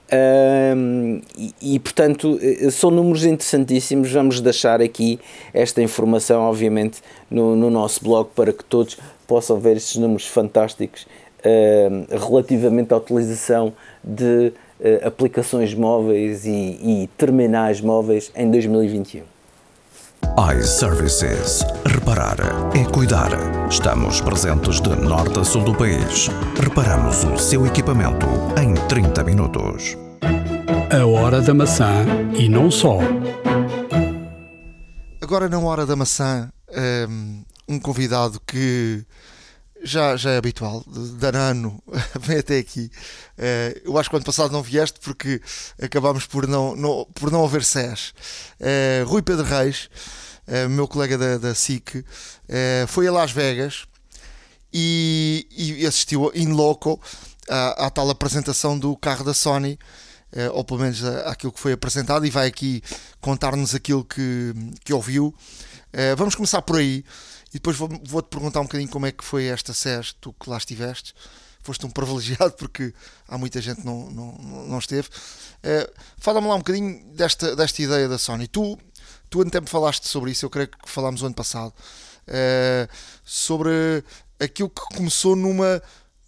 Um, e, e, portanto eh, são números interessantíssimos. Vamos deixar aqui esta informação, obviamente, no, no nosso blog para que todos possam ver estes números fantásticos relativamente à utilização de uh, aplicações móveis e, e terminais móveis em 2021 iServices. Reparar é cuidar. Estamos presentes de norte a sul do país. Reparamos o seu equipamento em 30 minutos. A hora da maçã e não só. Agora, na hora da maçã, ehm, um convidado que já, já é habitual, Danano, <laughs> vem até aqui. Uh, eu acho que o ano passado não vieste porque acabámos por não, não, por não haver SES. Uh, Rui Pedro Reis, uh, meu colega da, da SIC, foi a Las Vegas e, e assistiu in loco à, à, tal apresentação do carro da Sony. ou pelo menos aquilo que foi apresentado, e vai aqui contar-nos aquilo que, que ouviu. vamos começar por aí. Depois vou-te vou perguntar um bocadinho como é que foi esta SES, tu que lá estiveste. Foste um <laughs> privilegiado porque há muita gente que não, não, não esteve. Uh, Fala-me lá um bocadinho desta, desta ideia da Sony. Tu, tu até me falaste sobre isso, eu creio que falámos o ano passado. Uh, sobre aquilo que começou numa,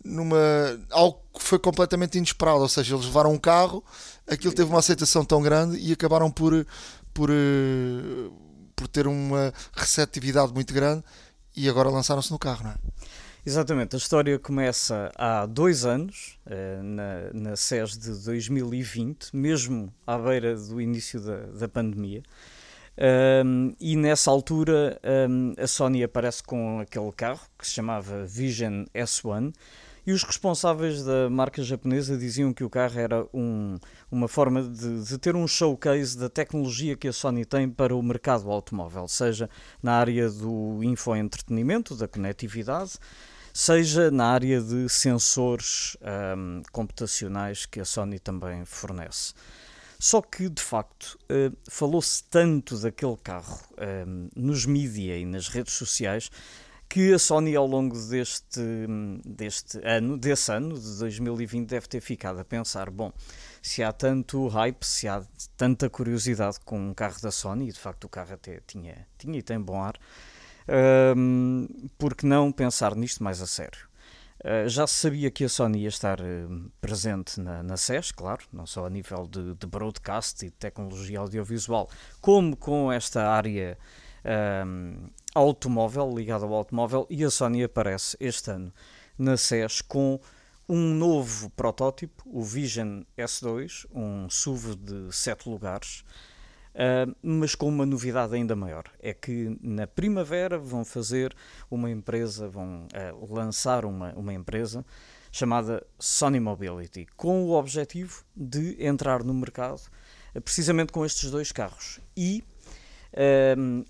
numa algo que foi completamente inesperado, ou seja, eles levaram um carro, aquilo teve uma aceitação tão grande e acabaram por, por, uh, por ter uma receptividade muito grande e agora lançaram-se no carro, não é? Exatamente, a história começa há dois anos, eh, na, na SES de 2020, mesmo à beira do início da, da pandemia. Um, e nessa altura um, a Sony aparece com aquele carro que se chamava Vision S1 e os responsáveis da marca japonesa diziam que o carro era um, uma forma de, de, ter um showcase da tecnologia que a Sony tem para o mercado automóvel, seja na área do infoentretenimento, da conectividade, seja na área de sensores um, computacionais que a Sony também fornece. Só que, de facto, uh, falou-se tanto daquele carro um, nos mídia e nas redes sociais que a Sony ao longo deste, deste ano, desse ano de 2020, deve ter ficado a pensar, bom, se há tanto hype, se há tanta curiosidade com um carro da Sony, e de facto o carro até tinha, tinha e tem bom ar, um, por que não pensar nisto mais a sério? Uh, já se sabia que a Sony ia estar uh, presente na, na SES, claro, não só a nível de, de, broadcast e de tecnologia audiovisual, como com esta área um, automóvel, ligada ao automóvel, e a Sony aparece este ano na SES com um novo protótipo, o Vision S2, um SUV de 7 lugares, uh, mas com uma novidade ainda maior. É que na primavera vão fazer uma empresa, vão uh, lançar uma, uma empresa chamada Sony Mobility, com o objetivo de entrar no mercado uh, precisamente com estes dois carros. E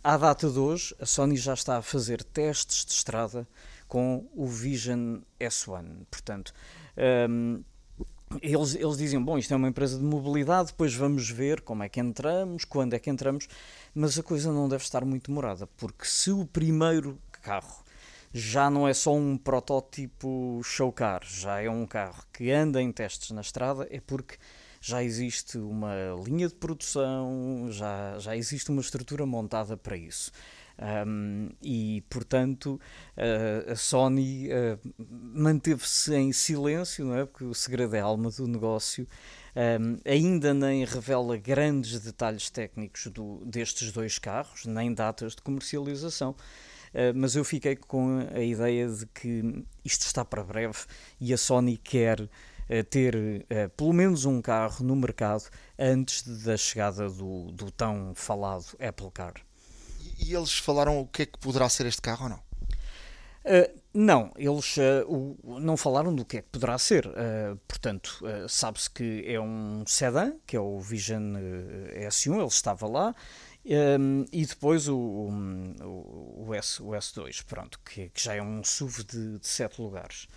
à data de hoje, a Sony já está a fazer testes de estrada com o Vision S1. Portanto, um, eles, eles bom, isto é uma empresa de mobilidade, depois vamos ver como é que entramos, quando é que entramos, mas a coisa não deve estar muito demorada, porque se o primeiro carro já não é só um protótipo show car, já é um carro que anda em testes na estrada, é porque já existe uma linha de produção, já, já existe uma estrutura montada para isso. Um, e, portanto, a Sony uh, manteve-se em silêncio, não é? porque o segredo é a alma do negócio. Um, ainda nem revela grandes detalhes técnicos do, destes dois carros, nem datas de comercialização. Uh, mas eu fiquei com a ideia de que isto está para breve e a Sony quer ter pelo menos um carro no mercado antes da chegada do, do tão falado Apple Car. E eles falaram o que é que poderá ser este carro ou não? Uh, não, eles uh, o, não falaram do que é que poderá ser. Uh, portanto, sabe-se que é um sedã, que é o Vision S1, ele estava lá, um, e depois o, o, o, S, o S2, pronto, que, que já é um SUV de, de sete lugares.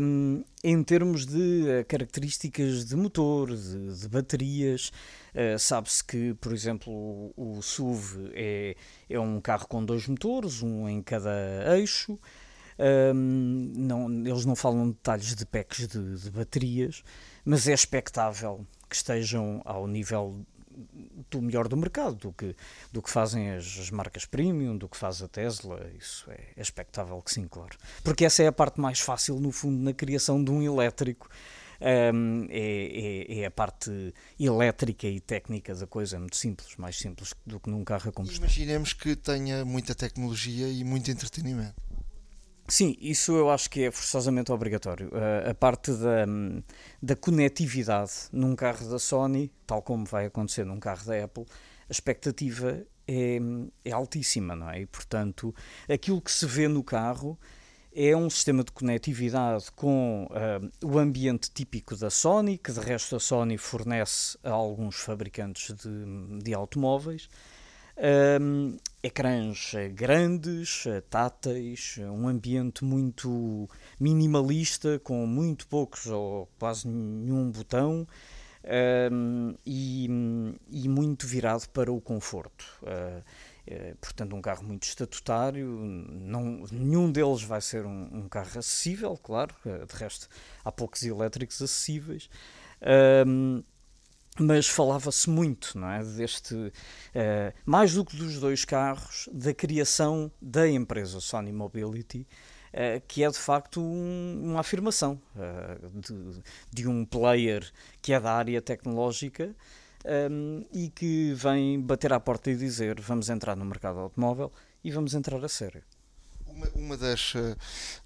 Um, em termos de uh, características de motor, de, de baterias, uh, sabe-se que, por exemplo, o, o SUV é, é um carro com dois motores, um em cada eixo. Um, não, eles não falam detalhes de packs de, de baterias, mas é expectável que estejam ao nível do melhor do mercado, do que, do que fazem as, as, marcas premium, do que faz a Tesla, isso é, é expectável que sim, claro. Porque essa é a parte mais fácil, no fundo, na criação de um elétrico. Um, é, é, é, a parte elétrica e técnica da coisa, é muito simples, mais simples do que num carro a combustão. Imaginemos que tenha muita tecnologia e muito entretenimento. Sim, isso eu acho que é forçosamente obrigatório. Uh, a parte da, da conectividade num carro da Sony, tal como vai acontecer num carro da Apple, a expectativa é, é altíssima, não é? E, portanto, aquilo que se vê no carro é um sistema de conectividade com uh, o ambiente típico da Sony, que de resto a Sony fornece a alguns fabricantes de, de automóveis. Um, ecrãs eh, grandes, eh, táteis, eh, um ambiente muito minimalista, com muito poucos ou quase nenhum botão. Um, e, e, muito virado para o conforto. Uh, portanto, um carro muito estatutário, não, nenhum deles vai ser um, um carro acessível, claro, uh, de resto, há poucos elétricos acessíveis. Mas falava-se muito, não é, deste, uh, mais do que dos dois carros, da criação da empresa Sony Mobility, uh, que é de facto um, uma afirmação uh, de, de, um player que é da área tecnológica um, e que vem bater à porta e dizer vamos entrar no mercado automóvel e vamos entrar a sério. Uma, uma das, eh,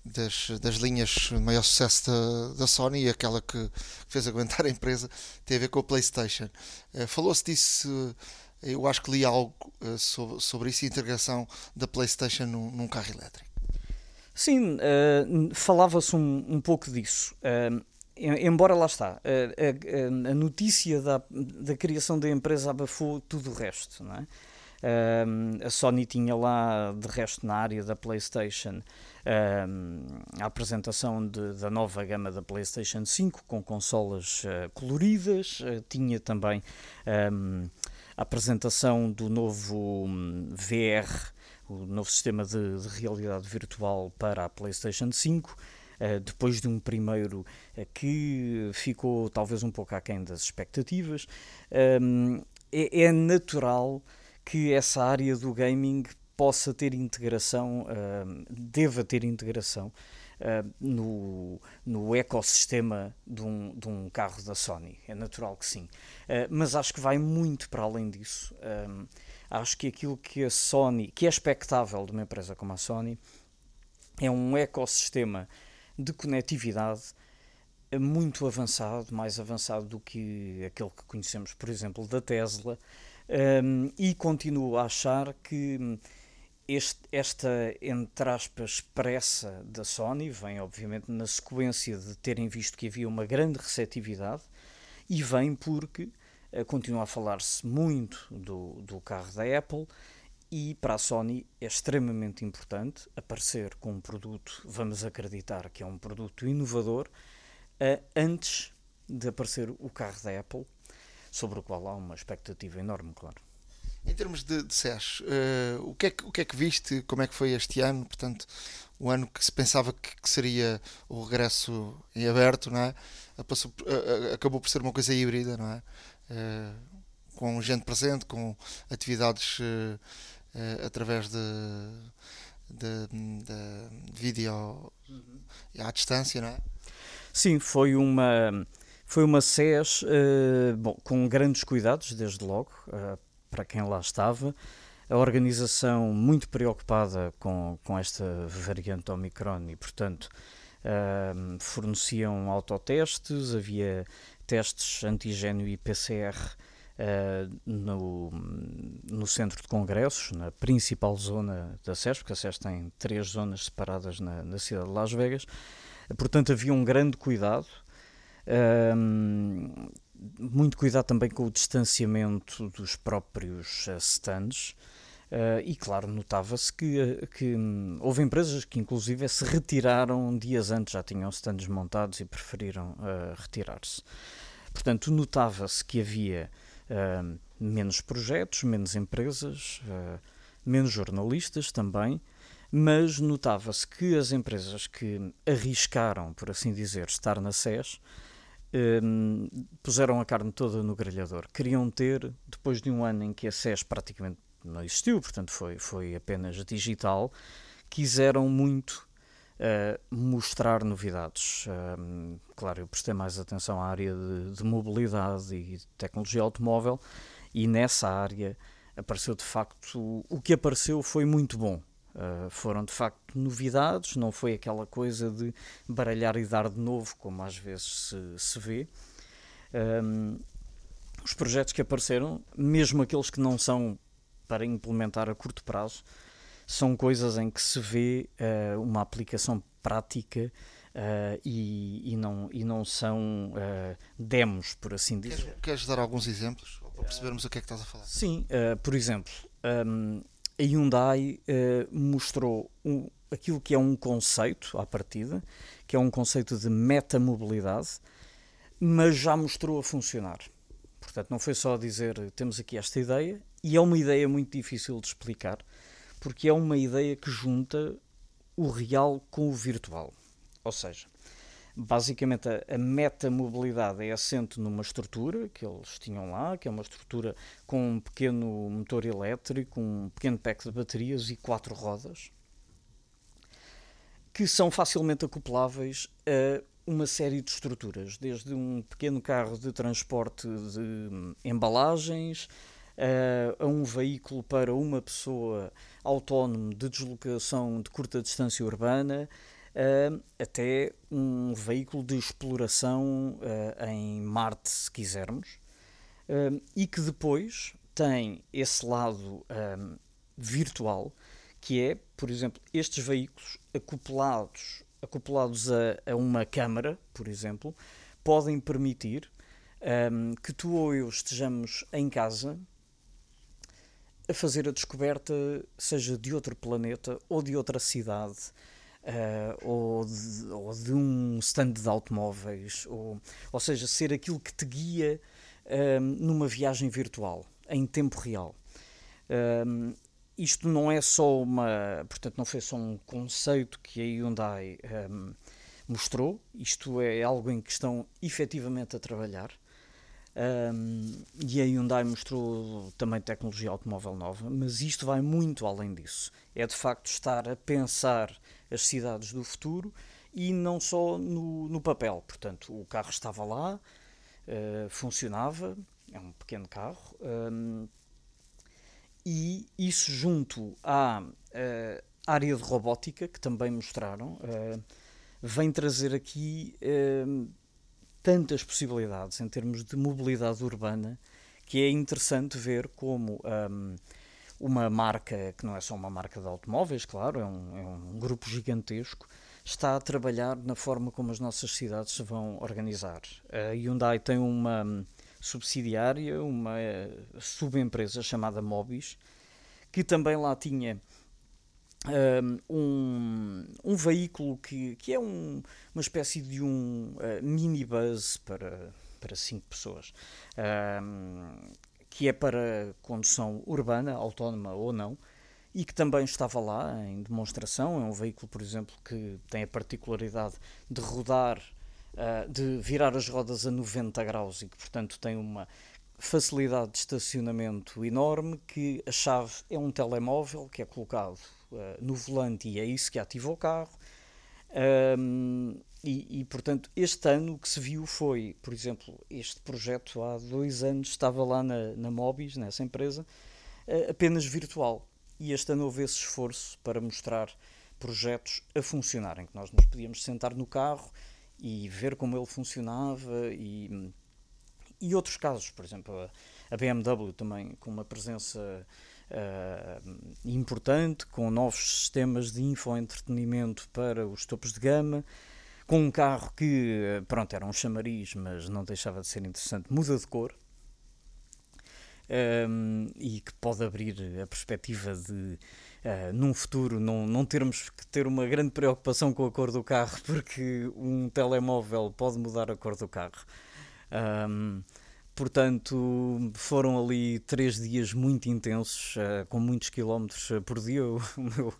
das, das, linhas de maior sucesso da, da Sony e aquela que fez aguentar a empresa tem a ver com a PlayStation. Uh, Falou-se disso, eh, eu acho que li algo uh, sobre, sobre isso, a integração da PlayStation num, num carro elétrico. Sim, uh, falava-se um, um, pouco disso. embora lá está, a, a notícia da, da criação da empresa abafou tudo o resto, não é? A Sony tinha lá, de resto, na área da PlayStation, a apresentação de, da nova gama da PlayStation 5 com consolas uh, coloridas, uh, tinha também um, a apresentação do novo um, VR, o novo sistema de, de, realidade virtual para a PlayStation 5. Uh, depois de um primeiro uh, que ficou talvez um pouco aquém das expectativas, um, é, é natural que essa área do gaming possa ter integração, uh, deva ter integração uh, no, no ecossistema de um, de um carro da Sony. É natural que sim. Uh, mas acho que vai muito para além disso. acho que aquilo que a Sony, que é expectável de uma empresa como a Sony, é um ecossistema de conectividade muito avançado, mais avançado do que aquele que conhecemos, por exemplo, da Tesla, um, e continuo a achar que este, esta, entre aspas, pressa da Sony vem, obviamente, na sequência de terem visto que havia uma grande receptividade e vem porque uh, continua a falar-se muito do, do carro da Apple e para a Sony é extremamente importante aparecer com um produto, vamos acreditar que é um produto inovador, uh, antes de aparecer o carro da Apple, sobre o qual há uma expectativa enorme, claro. Em termos de, de SES, uh, o, que é que, o que é que viste? Como é que foi este ano? Portanto, o ano que se pensava que, que seria o regresso em aberto, não é? Passou, uh, acabou por ser uma coisa híbrida, não é? Uh, com gente presente, com atividades através de, de, de vídeo uhum. à distância, não é? Sim, foi uma foi uma SES bom, com grandes cuidados, desde logo, para quem lá estava. A organização muito preocupada com, com esta variante Omicron e, portanto, uh, forneciam autotestes, havia testes antigênio e PCR uh, no, no centro de congressos, na principal zona da SES, porque a SES tem três zonas separadas na, na cidade de Las Vegas. Portanto, havia um grande cuidado. Uh, muito cuidado também com o distanciamento dos próprios uh, stands. Uh, e claro, notava-se que, uh, que um, houve empresas que inclusive se retiraram dias antes, já tinham stands montados e preferiram uh, retirar-se. Portanto, notava-se que havia menos projetos, menos empresas, menos jornalistas também, mas notava-se que as empresas que arriscaram, por assim dizer, estar na SES, um, puseram a carne toda no grelhador. Queriam ter, depois de um ano em que a SES praticamente não existiu, portanto foi, foi apenas digital, quiseram muito uh, mostrar novidades. Um, claro, eu prestei mais atenção à área de, de mobilidade e tecnologia automóvel e nessa área apareceu de facto, o que apareceu foi muito bom. Uh, foram de facto novidades, não foi aquela coisa de baralhar e dar de novo, como às vezes se, se vê. Um, os projetos que apareceram, mesmo aqueles que não são para implementar a curto prazo, são coisas em que se vê uh, uma aplicação prática uh, e, e, não, e não são demos, por assim dizer. Queres, queres, dar alguns exemplos para percebermos o que é que estás a falar? Sim, por exemplo. Um, a Hyundai uh, mostrou um, aquilo que é um conceito à partida, que é um conceito de metamobilidade, mas já mostrou a funcionar. Portanto, não foi só dizer temos aqui esta ideia, e é uma ideia muito difícil de explicar, porque é uma ideia que junta o real com o virtual. Ou seja, Basicamente, a, a meta-mobilidade é assente numa estrutura que eles tinham lá, que é uma estrutura com um pequeno motor elétrico, um pequeno pack de baterias e quatro rodas, que são facilmente acopláveis a uma série de estruturas, desde um pequeno carro de transporte de embalagens, a um veículo para uma pessoa autónomo de deslocação de curta distância urbana, uh, até um veículo de exploração uh, em Marte, se quisermos, uh, e que depois tem esse lado virtual, que é, por exemplo, estes veículos acoplados, acoplados a, a uma câmara, por exemplo, podem permitir um, que tu ou eu estejamos em casa a fazer a descoberta, seja de outro planeta ou de outra cidade, uh, ou, de, ou, de, um stand de automóveis, ou, ou seja, ser aquilo que te guia uh, numa viagem virtual, em tempo real. Uh, isto não é só uma, portanto, não foi só um conceito que a Hyundai um, mostrou, isto é algo em que estão efetivamente a trabalhar. Um, e a Hyundai mostrou também tecnologia automóvel nova, mas isto vai muito além disso. É de facto estar a pensar as cidades do futuro e não só no, no papel. Portanto, o carro estava lá, uh, funcionava, é um pequeno carro, um, e isso junto à uh, área de robótica, que também mostraram, uh, vem trazer aqui tantas possibilidades em termos de mobilidade urbana que é interessante ver como um, uma marca, que não é só uma marca de automóveis, claro, é um, é um, grupo gigantesco, está a trabalhar na forma como as nossas cidades se vão organizar. A Hyundai tem uma subsidiária, uma eh, subempresa chamada Mobis, que também lá tinha um, um veículo que, que é um, uma espécie de um uh, minibus para, para cinco pessoas, que é para condução urbana, autónoma ou não, e que também estava lá em demonstração. É um veículo, por exemplo, que tem a particularidade de rodar, uh, de virar as rodas a 90 graus e que, portanto, tem uma facilidade de estacionamento enorme, que a chave é um telemóvel que é colocado uh, no volante e é isso que ativa o carro. Um, e, e, portanto, este ano o que se viu foi, por exemplo, este projeto há dois anos estava lá na, na Mobis, nessa empresa, uh, apenas virtual. E este ano houve esse esforço para mostrar projetos a funcionar, em que nós nos podíamos sentar no carro e ver como ele funcionava e e outros casos, por exemplo, a BMW também com uma presença uh, importante, com novos sistemas de infoentretenimento para os topos de gama, com um carro que, pronto, era um chamariz, mas não deixava de ser interessante, muda de cor. Um, e que pode abrir a perspectiva de, uh, num futuro, não, não termos que ter uma grande preocupação com a cor do carro, <laughs> porque um telemóvel pode mudar a cor do carro. Um, portanto, foram ali três dias muito intensos, uh, com muitos quilómetros eh, por dia. <laughs> O, meu,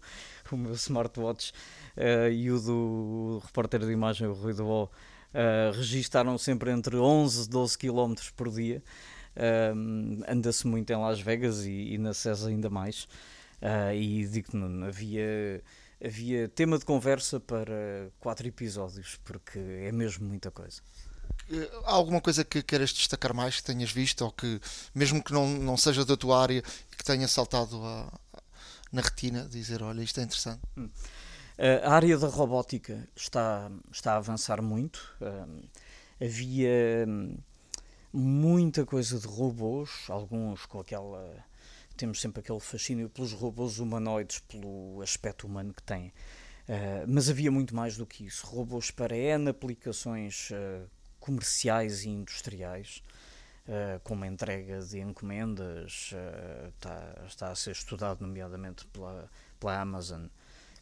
o meu smartwatch uh, e o do repórter de imagem, o Rui do uh, registaram sempre entre 11 e 12 quilómetros por dia. Uh, Anda-se muito em Las Vegas e, e na CES ainda mais. E digo que não, havia, havia tema de conversa para quatro episódios, porque é mesmo muita coisa. Eh, há alguma coisa que queiras destacar mais que tenhas visto ou que, mesmo que não, não seja da tua área, que tenha saltado na retina, dizer: olha, isto é interessante? Hum. Eh, a área da robótica está, está a avançar muito. Uh, havia hum, muita coisa de robôs, alguns com aquela. Temos sempre aquele fascínio pelos robôs humanoides, pelo aspecto humano que têm. Uh, mas havia muito mais do que isso. Robôs para N aplicações uh, comerciais e industriais, uh, como a entrega de encomendas, uh, está, está, a ser estudado, nomeadamente pela, pela Amazon,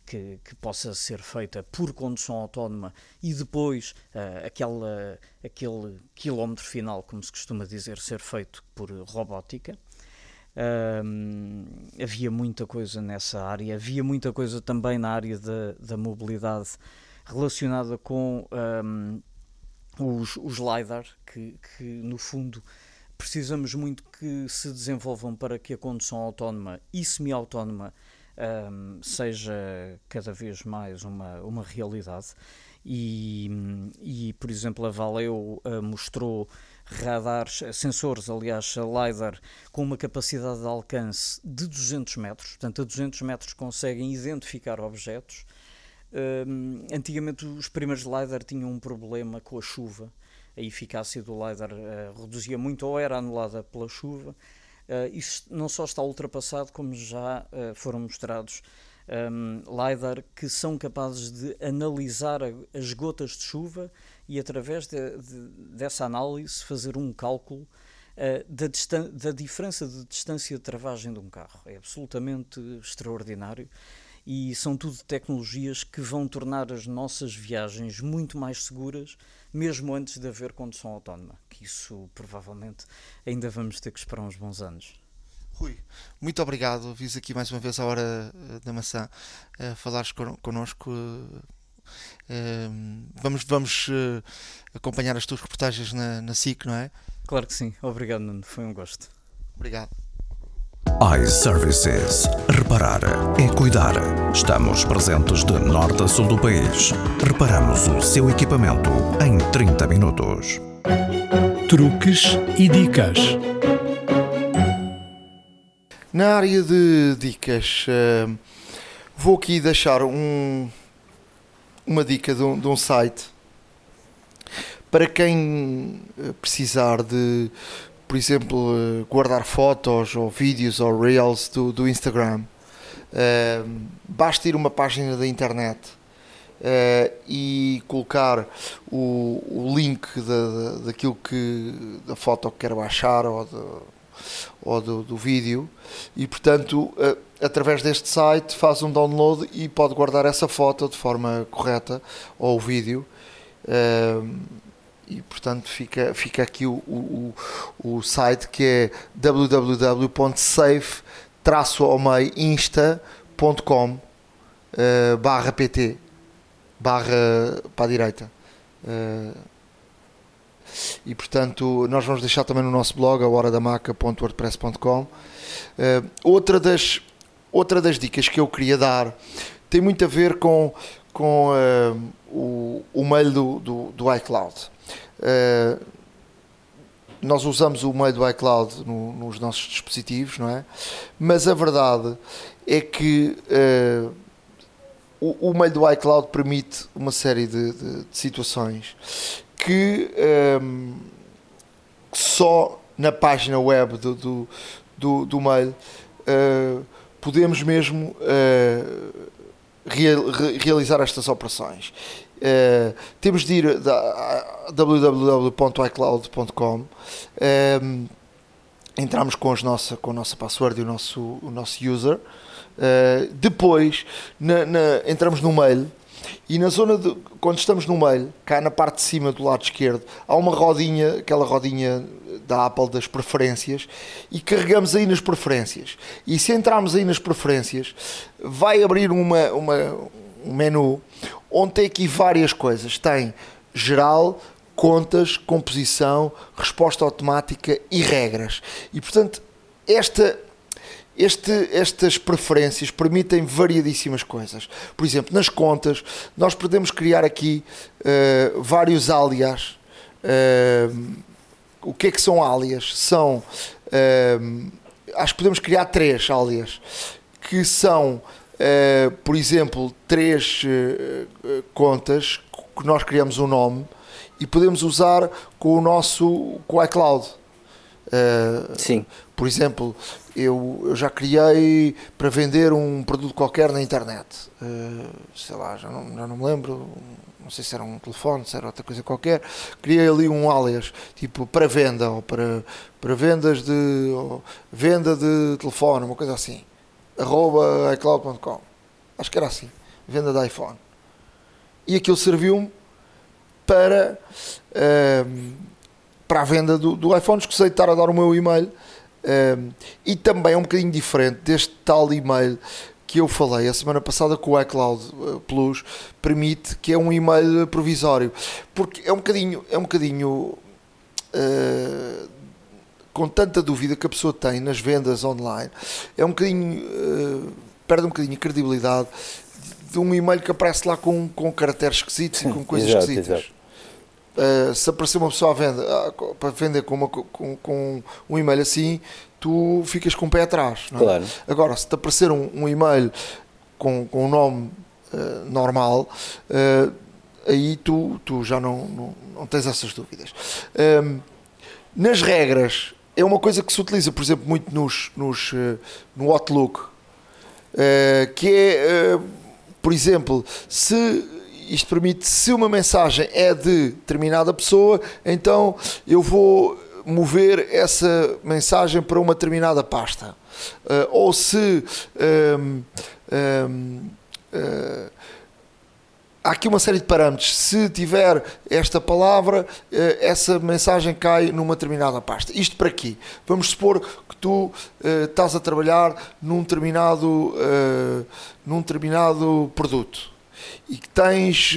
que, que, possa ser feita por condução autónoma e depois uh, aquela, aquele quilómetro final, como se costuma dizer, ser feito por robótica. havia muita coisa nessa área, havia muita coisa também na área da, da mobilidade relacionada com um, os, os LiDAR, que, que no fundo precisamos muito que se desenvolvam para que a condução autónoma e semi-autónoma um, seja cada vez mais uma, uma realidade. E, e, por exemplo, a Valeo uh, mostrou radares, sensores, aliás, LiDAR, com uma capacidade de alcance de 200 metros, portanto, a 200 metros conseguem identificar objetos Antigamente os primeiros LiDAR tinham um problema com a chuva, a eficácia do LiDAR uh, reduzia muito ou era anulada pela chuva. Uh, isso não só está ultrapassado, como já uh, foram mostrados um, LiDAR que são capazes de analisar as gotas de chuva e, através de, de, dessa análise, fazer um cálculo uh, da, da diferença de distância de travagem de um carro. É absolutamente extraordinário e são tudo tecnologias que vão tornar as nossas viagens muito mais seguras, mesmo antes de haver condução autónoma, que isso provavelmente ainda vamos ter que esperar uns bons anos. Rui, muito obrigado. Vis aqui mais uma vez a hora eh, da maçã uh, falares connosco. Uh, uh, vamos vamos acompanhar as tuas reportagens na, na SIC, não é? Claro que sim. Obrigado, Nuno. Foi um gosto. Obrigado iServices. Reparar é cuidar. Estamos presentes de norte a sul do país. Reparamos o seu equipamento em 30 minutos. Truques e dicas. Na área de dicas, eh, vou aqui deixar um, uma dica de um, de um site para quem eh, precisar de por exemplo, eh, guardar fotos ou vídeos ou reels do, do Instagram, uh, basta ir uma página da internet uh, e colocar o, o link da, daquilo que da foto que quer baixar ou, de, ou do, do, vídeo. E portanto uh, através deste site faz um download e pode guardar essa foto de forma correta ou o vídeo e portanto fica, fica aqui o, o, o site que é www.safe-insta.com uh, eh, barra pt barra para a direita. Uh, e portanto nós vamos deixar também no nosso blog a horadamaca.wordpress.com uh, outra das outra das dicas que eu queria dar tem muito a ver com com uh, o, o mail do, do, do iCloud Uh, nós usamos o meio do iCloud no, nos nossos dispositivos, não é? Mas a verdade é que uh, o, o meio do iCloud permite uma série de, de, de situações que um, ehm, só na página web do, do, do, do mail uh, podemos mesmo real, realizar estas operações. Uh, temos de ir a www.icloud.com um, entramos com, as nossa, com a nossa password e o nosso, o nosso user. Uh, depois na, na, entramos no mail. E na zona de quando estamos no mail, cá na parte de cima do lado esquerdo, há uma rodinha, aquela rodinha da Apple das preferências, e carregamos aí nas preferências. E se entrarmos aí nas preferências, vai abrir uma, uma, um menu onde tem aqui várias coisas. Tem geral, contas, composição, resposta automática e regras. E portanto, esta, este, estas preferências permitem variadíssimas coisas. Por exemplo, nas contas, nós podemos criar aqui uh, vários alias. Uh, o que é que são alias? São. Uh, acho que podemos criar três alias que são uh, por exemplo, três uh, contas que nós criamos um nome e podemos usar com o nosso com o iCloud. Uh, Sim. Por exemplo, eu, eu, já criei para vender um produto qualquer na internet. Uh, sei lá, já não, já não me lembro. Não sei se era um telefone, se era outra coisa qualquer. Criei ali um alias, tipo para venda ou para, para vendas de. venda de telefone, uma coisa assim arroba iCloud.com. Acho que era assim, venda de iPhone. E aquilo serviu-me para, um, para a venda do, do iPhone. Escusei de estar a dar o meu e-mail. Um, e também é um bocadinho diferente deste tal e-mail que eu falei a semana passada com o iCloud eh, Plus permite que é um e-mail provisório porque é um bocadinho é um bocadinho uh, com tanta dúvida que a pessoa tem nas vendas online, é um bocadinho. Uh, perde um bocadinho a credibilidade de um e-mail que aparece lá com, com caracteres esquisitos e com coisas exato, esquisitas. Exato. Uh, se aparecer uma pessoa à venda, uh, para vender com, uma, com, com, um e-mail assim, tu ficas com o pé atrás. É? Claro. Agora, se te aparecer um, um e-mail com, com um nome uh, normal, aí tu, tu já não, não, não tens essas dúvidas. nas regras é uma coisa que se utiliza, por exemplo, muito nos, nos, uh, no Outlook, uh, que é, uh, por exemplo, se isto permite, se uma mensagem é de determinada pessoa, então eu vou mover essa mensagem para uma determinada pasta. ou se um, um, há aqui uma série de parâmetros. Se tiver esta palavra, eh, essa mensagem cai numa determinada pasta. Isto para quê? Vamos supor que tu uh, estás a trabalhar num determinado, uh, num determinado produto e que tens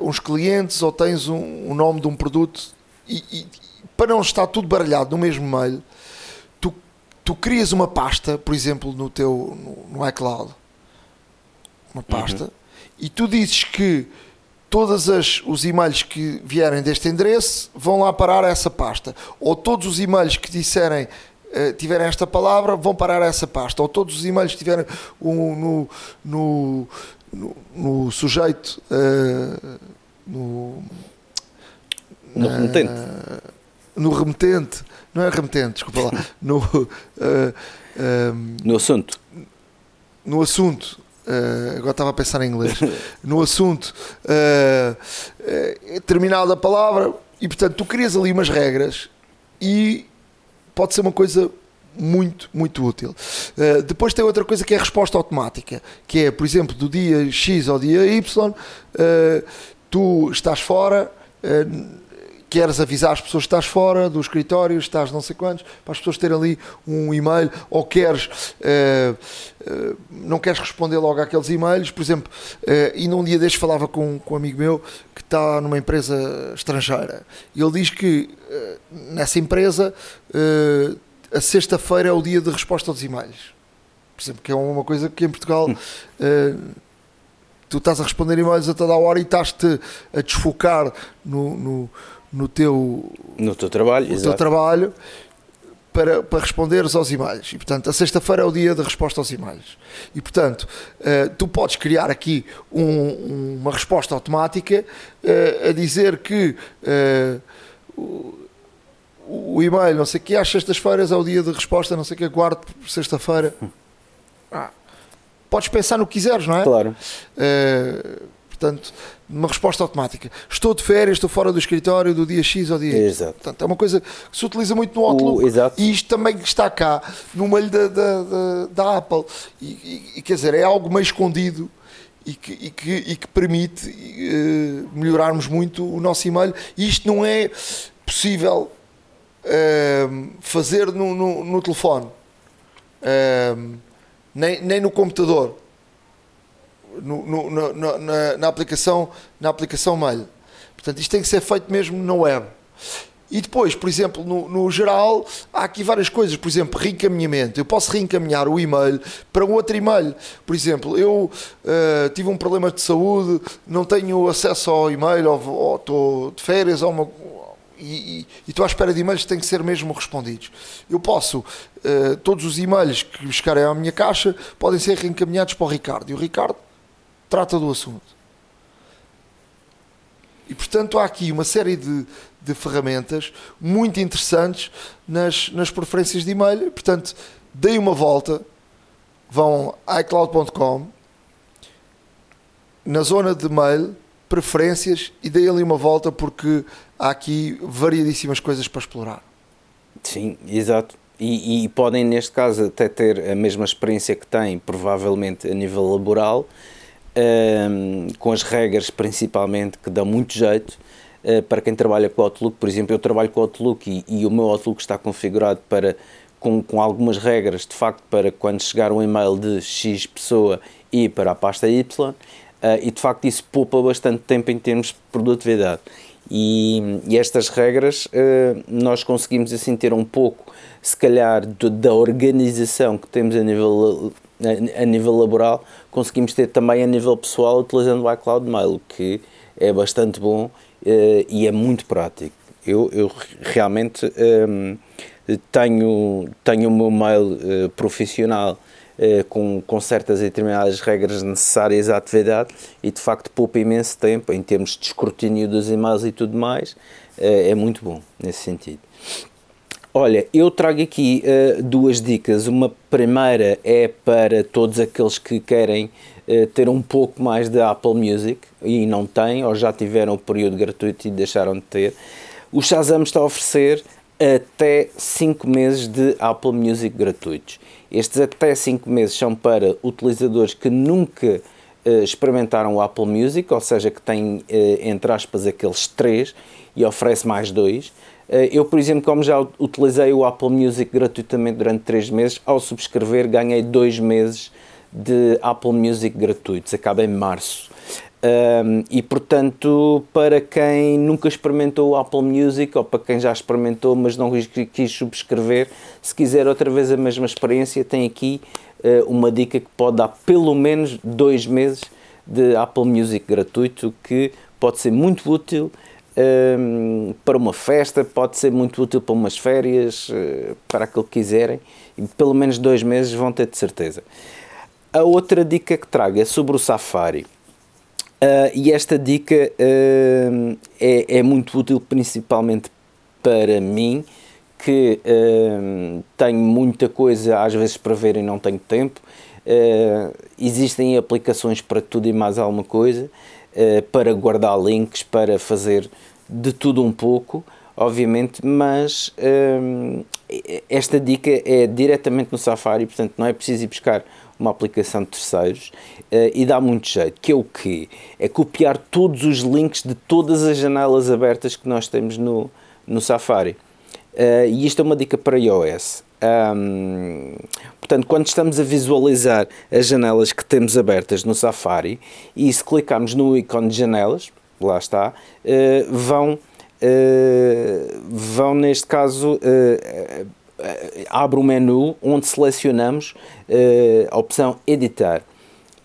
uns clientes ou tens um, um nome de um produto e, e para não estar tudo baralhado no mesmo mail, tu, tu crias uma pasta, por exemplo, no teu no, no iCloud, uma pasta, uhum. E tu dizes que todos os e-mails que vierem deste endereço vão lá parar a essa pasta. Ou todos os e-mails que disserem uh, tiverem esta palavra vão parar a essa pasta. Ou todos os e-mails que tiverem um, no, no, no, sujeito. Uh, no, no remetente. no remetente. Não é remetente, desculpa lá. <laughs> No, uh, no assunto. No assunto Uh, agora estava a pensar em inglês, <laughs> no assunto uh, uh, terminado a palavra, e portanto tu crias ali umas regras e pode ser uma coisa muito, muito útil. Uh, depois tem outra coisa que é a resposta automática, que é, por exemplo, do dia X ao dia Y, tu estás fora queres avisar as pessoas que estás fora do escritório, estás não sei quantos, para as pessoas terem ali um e-mail, ou queres, uh, uh, não queres responder logo àqueles e-mails, por exemplo, uh, e num dia destes falava com, com um amigo meu que está numa empresa estrangeira, e ele diz que nessa empresa a sexta-feira é o dia de resposta aos e-mails. Por exemplo, que é uma coisa que em Portugal tu estás a responder e-mails a toda a hora e estás-te a desfocar no, no no teu, no teu trabalho, no teu trabalho para, para responderes aos e-mails. E, portanto, a sexta-feira é o dia da resposta aos e-mails. E, portanto, uh, tu podes criar aqui um, uma resposta automática uh, a dizer que uh, o, o, e-mail, não sei o que, às sextas-feiras é o dia de resposta, não sei o que, guardo por sexta-feira. Ah, podes pensar no que quiseres, não é? Claro. Portanto, uma resposta automática. Estou de férias, estou fora do escritório do dia X ao dia Exato. Portanto, é uma coisa que se utiliza muito no Outlook. O, exato. E isto também está cá, no meio da, da, da, da Apple. E, e, e, quer dizer, é algo meio escondido e que, e que, e que permite uh, melhorarmos muito o nosso e-mail. E isto não é possível uh, fazer no, no, no telefone, uh, nem, nem no computador no, no, no, na, na, aplicação, na aplicação Mail. Portanto, isto tem que ser feito mesmo na web. E depois, por exemplo, no, no, geral, há aqui várias coisas. Por exemplo, reencaminhamento. Eu posso reencaminhar o e-mail para um outro e-mail. Por exemplo, eu uh, tive um problema de saúde, não tenho acesso ao e-mail, ou, ou estou de férias, ou uma, e, e, estou à espera de e-mails que têm que ser mesmo respondidos. Eu posso, uh, todos os e-mails que chegarem à minha caixa podem ser reencaminhados para o Ricardo. E o Ricardo trata do assunto. E portanto há aqui uma série de, de ferramentas muito interessantes nas, nas preferências de e-mail. Portanto, deem uma volta, vão a iCloud.com, na zona de mail, preferências e deem ali uma volta porque há aqui variedíssimas coisas para explorar. Sim, exato. E, e podem, neste caso, até ter a mesma experiência que têm, provavelmente a nível laboral, com as regras principalmente que dão muito jeito uh, para quem trabalha com Outlook. Por exemplo, eu trabalho com Outlook e, e o meu Outlook está configurado para com, com, algumas regras, de facto, para quando chegar um e-mail de X pessoa e para a pasta Y, uh, e de facto isso poupa bastante tempo em termos de produtividade. E, e estas regras uh, nós conseguimos assim ter um pouco, se calhar, do, da organização que temos a nível a, nível laboral, conseguimos ter também a nível pessoal utilizando o iCloud Mail, que é bastante bom uh, e é muito prático. Eu, eu realmente ehm, tenho, tenho o meu mail uh, profissional uh, com, com certas e determinadas regras necessárias à atividade e de facto poupa imenso tempo em termos de escrutínio dos e-mails e tudo mais. é muito bom nesse sentido. Olha, eu trago aqui uh, duas dicas. Uma primeira é para todos aqueles que querem uh, ter um pouco mais de Apple Music e não têm, ou já tiveram o período gratuito e deixaram de ter. O Shazam está a oferecer até 5 meses de Apple Music gratuitos. Estes até 5 meses são para utilizadores que nunca uh, experimentaram o Apple Music, ou seja, que têm, entre aspas, aqueles 3 e oferece mais 2. Eh, eu, por exemplo, como já utilizei o Apple Music gratuitamente durante 3 meses, ao subscrever ganhei 2 meses de Apple Music gratuitos, acaba em março. Um, e portanto, para quem nunca experimentou o Apple Music ou para quem já experimentou mas não quis subscrever, se quiser outra vez a mesma experiência, tem aqui uh, uma dica que pode dar pelo menos dois meses de Apple Music gratuito que pode ser muito útil para uma festa, pode ser muito útil para umas férias, uh, para aquilo que quiserem, e pelo menos dois meses vão ter de certeza. A outra dica que trago é sobre o Safari. Uh, e esta dica uh, é, é, muito útil principalmente para mim, que uh, tenho muita coisa às vezes para ver e não tenho tempo. existem aplicações para tudo e mais alguma coisa, para guardar links, para fazer de tudo um pouco, obviamente, mas esta dica é diretamente no Safari, portanto não é preciso ir buscar uma aplicação de terceiros uh, e dá muito jeito, que é o quê? É copiar todos os links de todas as janelas abertas que nós temos no, no Safari. Uh, e isto é uma dica para iOS. Um, portanto, quando estamos a visualizar as janelas que temos abertas no Safari e se clicarmos no ícone de janelas, lá está, uh, vão, vão neste caso eh, abre um menu onde selecionamos uh, a opção editar.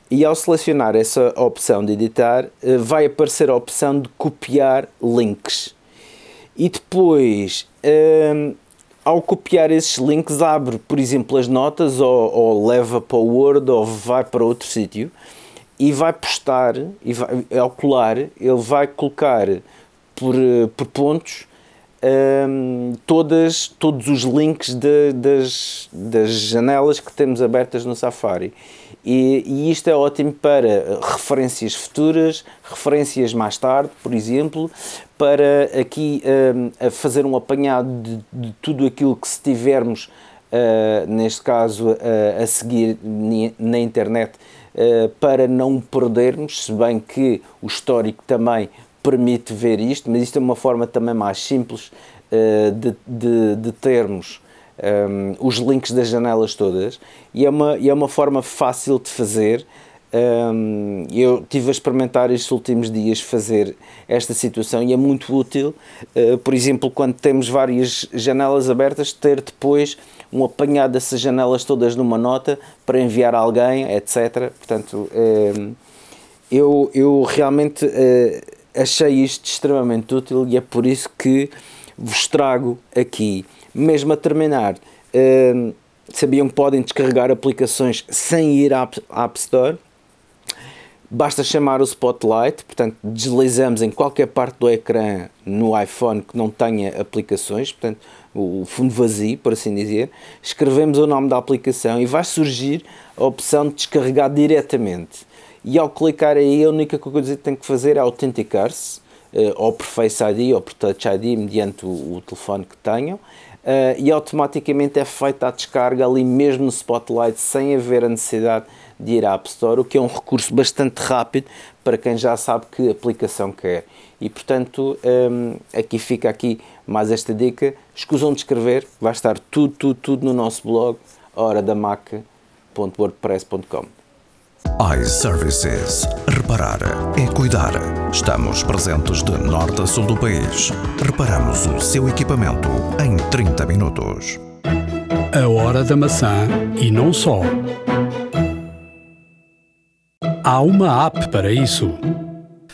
E ao selecionar essa opção de editar, uh, vai aparecer a opção de copiar links. E depois, uh, ao copiar esses links, abre, por exemplo, as notas ou, ou leva para o Word ou vai para outro sítio e vai postar, e vai, ao colar, ele vai colocar por, por pontos um, todas, todos os links de, das, das janelas que temos abertas no Safari. E, e, isto é ótimo para referências futuras, referências mais tarde, por exemplo, para aqui um, fazer um apanhado de, de, tudo aquilo que se tivermos, uh, neste caso, uh, a seguir na internet, para não perdermos, se bem que o histórico também permite ver isto, mas isto é uma forma também mais simples uh, de, de, de, termos um, ehm, os links das janelas todas e é uma, e é uma forma fácil de fazer. Um, eu tive a experimentar estes últimos dias fazer esta situação e é muito útil, uh, por exemplo, quando temos várias janelas abertas, ter depois um apanhado dessas janelas todas numa nota para enviar a alguém, etc. Portanto, ehm, eu, eu realmente uh, achei isto extremamente útil e é por isso que vos trago aqui. Mesmo a terminar, uh, sabiam que podem descarregar aplicações sem ir à App Store? Basta chamar o Spotlight, portanto, deslizamos em qualquer parte do ecrã no iPhone que não tenha aplicações, portanto, o fundo vazio, por assim dizer, escrevemos o nome da aplicação e vai surgir a opção de descarregar diretamente. E ao clicar aí a única coisa que tem que fazer é autenticar-se uh, ou por Face ID ou por Touch ID mediante o, o telefone que tenham uh, e automaticamente é feita a descarga ali mesmo no Spotlight sem haver a necessidade de ir à App Store, o que é um recurso bastante rápido para quem já sabe que aplicação quer. E portanto, um, ehm, aqui fica aqui mais esta dica. Escusam de escrever, vai estar tudo, tudo, tudo no nosso blog, horadamac.wordpress.com iServices. Reparar é cuidar. Estamos presentes de norte a sul do país. Reparamos o seu equipamento em 30 minutos. A hora da maçã e não só. Há uma app para isso.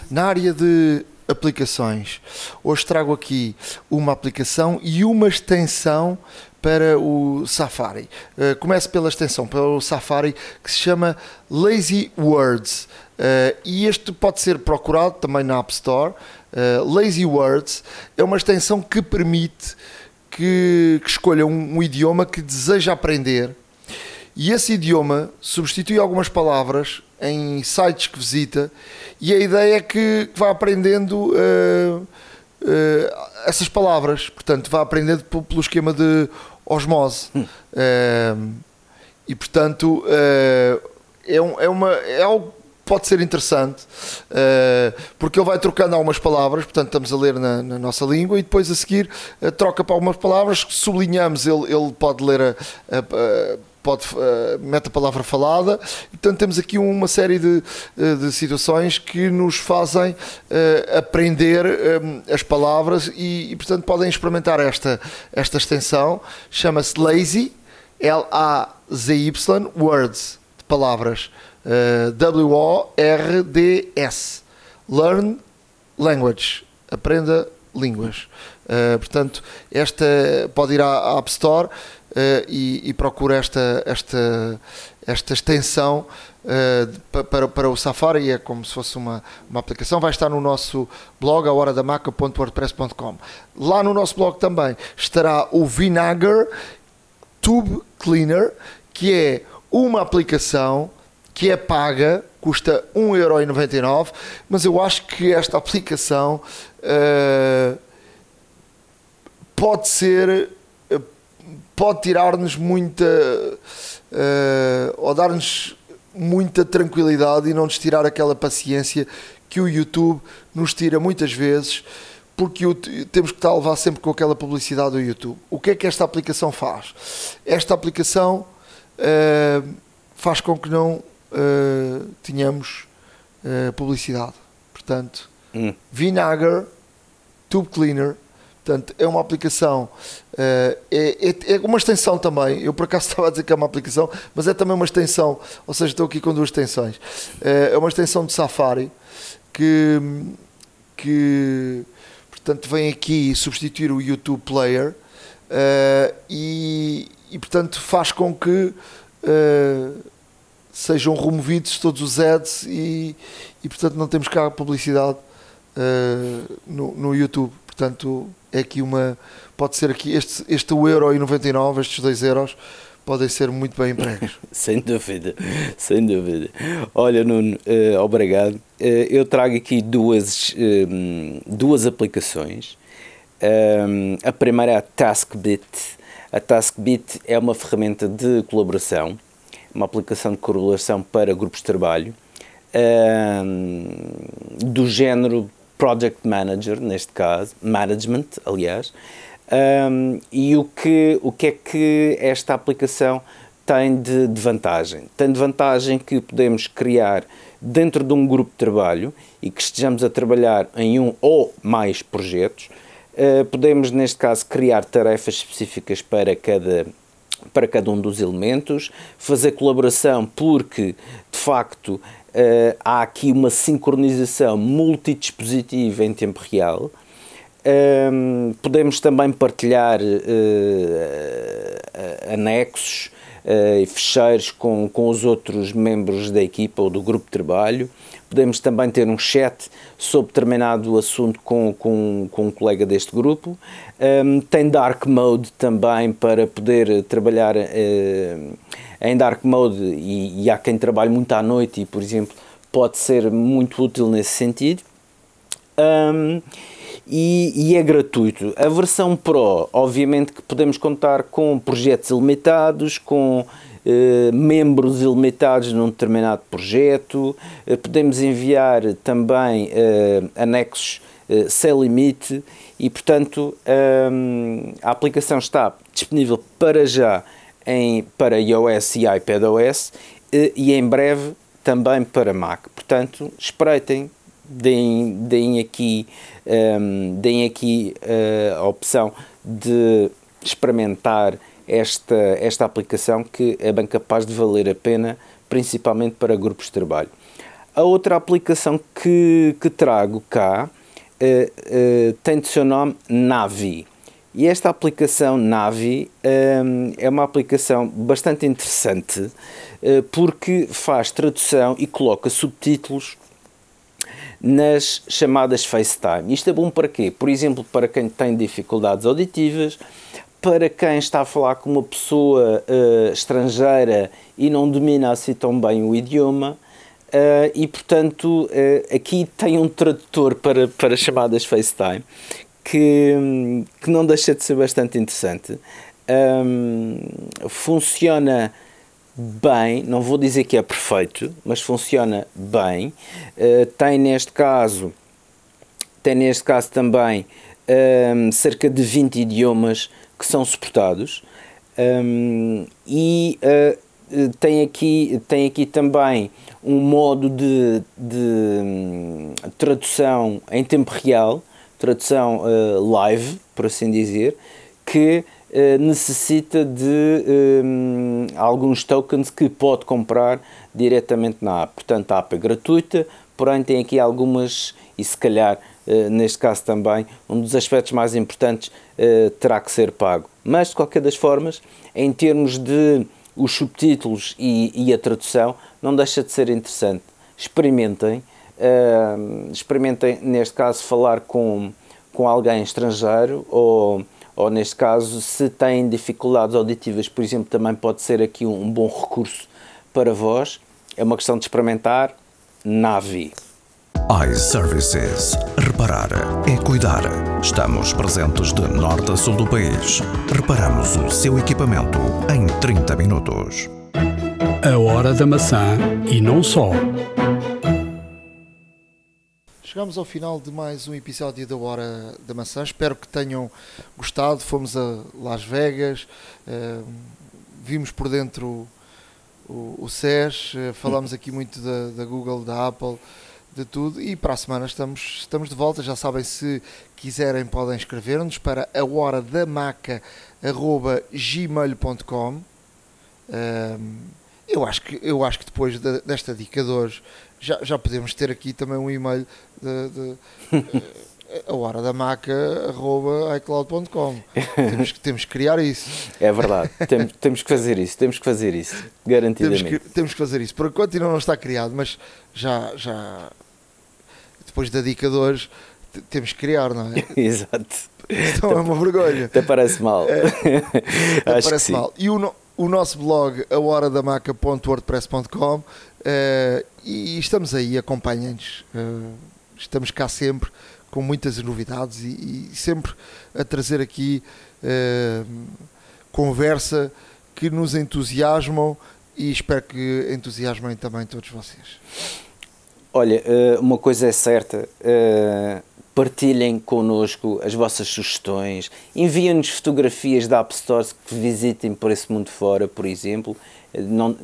Na área de aplicações, hoje trago aqui uma aplicação e uma extensão para o Safari. Uh, começo pela extensão para o Safari que se chama Lazy Words uh, e este pode ser procurado também na App Store. Uh, Lazy Words é uma extensão que permite que, que escolha um, um, idioma que deseja aprender e esse idioma substitui algumas palavras em sites que visita e a ideia é que, vá aprendendo essas palavras, portanto, vá aprendendo pelo esquema de osmose. Hum. Uh, e portanto uh, é, um, é, uma, é algo que pode ser interessante uh, porque ele vai trocando algumas palavras, portanto estamos a ler na, na nossa língua e depois a seguir troca para algumas palavras, sublinhamos, ele, ele pode ler a, a, a pode, uh, mete a palavra falada. Portanto, temos aqui uma série de, de situações que nos fazem uh, aprender um, as palavras e, e, portanto, podem experimentar esta, esta extensão. Chama-se Lazy, L-A-Z-Y, Words, de palavras. Uh, W-O-R-D-S. Learn Language. Aprenda línguas. Uh, portanto, esta pode ir à, à App Store e, e procura esta, esta, esta extensão uh, para, para o Safari, é como se fosse uma, uma aplicação. Vai estar no nosso blog, a horadamaca.wordpress.com. Lá no nosso blog também estará o Vinagre Tube Cleaner, que é uma aplicação que é paga, custa 1,99€, mas eu acho que esta aplicação uh, pode ser, pode tirar-nos muita, uh, ou dar-nos muita tranquilidade e não nos tirar aquela paciência que o YouTube nos tira muitas vezes, porque o, temos que estar a levar sempre com aquela publicidade do YouTube. O que é que esta aplicação faz? Esta aplicação faz com que não uh, tínhamos uh, publicidade. Portanto, hum. Vinagre Tube Cleaner. Portanto, é uma aplicação, uh, é, é, é, uma extensão também. Eu por acaso <laughs> estava a dizer que é uma aplicação, mas é também uma extensão. Ou seja, estou aqui com duas extensões. é uma extensão de Safari que, que portanto, vem aqui substituir o YouTube Player e, e, portanto, faz com que sejam removidos todos os ads e, e portanto não temos cá publicidade uh, no, no YouTube. Portanto, é aqui uma. Pode ser aqui este, este euro e 99, estes 2 euros, podem ser muito bem empregos. <laughs> sem dúvida, sem dúvida. Olha, Nuno, uh, obrigado. Uh, eu trago aqui duas, duas aplicações. a primeira é a TaskBit. A TaskBit é uma ferramenta de colaboração uma aplicação de correlação para grupos de trabalho do género Project Manager, neste caso, Management, aliás. Um, e o que, o que é que esta aplicação tem de, de, vantagem? Tem de vantagem que podemos criar dentro de um grupo de trabalho e que estejamos a trabalhar em um ou mais projetos. Uh, podemos, neste caso, criar tarefas específicas para cada para cada um dos elementos, fazer colaboração porque, de facto, uh, há aqui uma sincronização multidispositiva em tempo real. Um, podemos também partilhar uh, anexos uh, e fecheiros com, com os outros membros da equipa ou do grupo de trabalho. Podemos também ter um chat sobre determinado assunto com, com, com um colega deste grupo. Um, tem Dark Mode também para poder trabalhar uh, em Dark Mode e, e há quem trabalhe muito à noite e, por exemplo, pode ser muito útil nesse sentido. Um, e, e, é gratuito. A versão Pro, obviamente que podemos contar com projetos ilimitados, com eh, membros ilimitados num determinado projeto, eh, podemos enviar também eh, anexos sem limite e, portanto, a aplicação está disponível para já em, para iOS e iPadOS e em breve também para Mac. Portanto, espreitem, deem, deem aqui, um, deem aqui uh, a opção de experimentar esta, esta aplicação que é bem capaz de valer a pena, principalmente para grupos de trabalho. A outra aplicação que, que trago cá uh, uh, tem de seu nome Navi. E esta aplicação Navi um, é uma aplicação bastante interessante uh, porque faz tradução e coloca subtítulos nas chamadas FaceTime. Isto é bom para quê? Por exemplo, para quem tem dificuldades auditivas, para quem está a falar com uma pessoa uh, estrangeira e não domina assim tão bem o idioma, uh, e portanto uh, aqui tem um tradutor para, para chamadas FaceTime que, que não deixa de ser bastante interessante. Um, funciona bem, não vou dizer que é perfeito, mas funciona bem. tem neste caso, tem neste caso também um, cerca de 20 idiomas que são suportados. Um, e uh, tem, aqui, tem aqui também um modo de, de um, tradução em tempo real, tradução uh, live, por assim dizer, que uh, necessita de um, alguns tokens que pode comprar diretamente na app. Portanto, a app é gratuita, porém tem aqui algumas, e se calhar uh, neste caso também, um dos aspectos mais importantes uh, terá que ser pago. Mas, de qualquer das formas, em termos de os subtítulos e, e a tradução, não deixa de ser interessante. Experimentem, experimentem, neste caso, falar com, com alguém estrangeiro ou ou neste caso, se têm dificuldades auditivas, por exemplo, também pode ser aqui um, um bom recurso para vós. É uma questão de experimentar. Navi iServices. Reparar é cuidar. Estamos presentes de norte a sul do país. Reparamos o seu equipamento em 30 minutos. A hora da maçã e não só. Chegamos ao final de mais um episódio da Hora da Maçã. Espero que tenham gostado. Fomos a Las Vegas, uh, vimos por dentro o, o SES, uh, falámos aqui muito da, da Google, da Apple de tudo e para a semana estamos, estamos de volta. Já sabem, se quiserem, podem escrever-nos para a hora da maca gmail.com. Um, eu acho que eu acho que depois de, desta dica de hoje já, já podemos ter aqui também um e-mail de, de <laughs> a hora da maca icloud.com temos, que, temos que criar isso é verdade, temos, temos que fazer isso temos que fazer isso, garantidamente temos que, temos que fazer isso, por enquanto ainda não está criado mas já, já depois da dica de hoje, temos que criar, não é? <laughs> Exato. Então é uma vergonha. Até parece mal. É, <laughs> até parece mal. E o, o nosso blog, ahoradamaca.wordpress.com, uh, eh, e estamos aí, acompanhem-nos. Uh, estamos cá sempre com muitas novidades e, e sempre a trazer aqui uh, conversa que nos entusiasmam e espero que entusiasmem também todos vocês. Olha, eh, uma coisa é certa, eh, partilhem connosco as vossas sugestões, enviem-nos fotografias da App Store que visitem por esse mundo fora, por exemplo. Eh, não,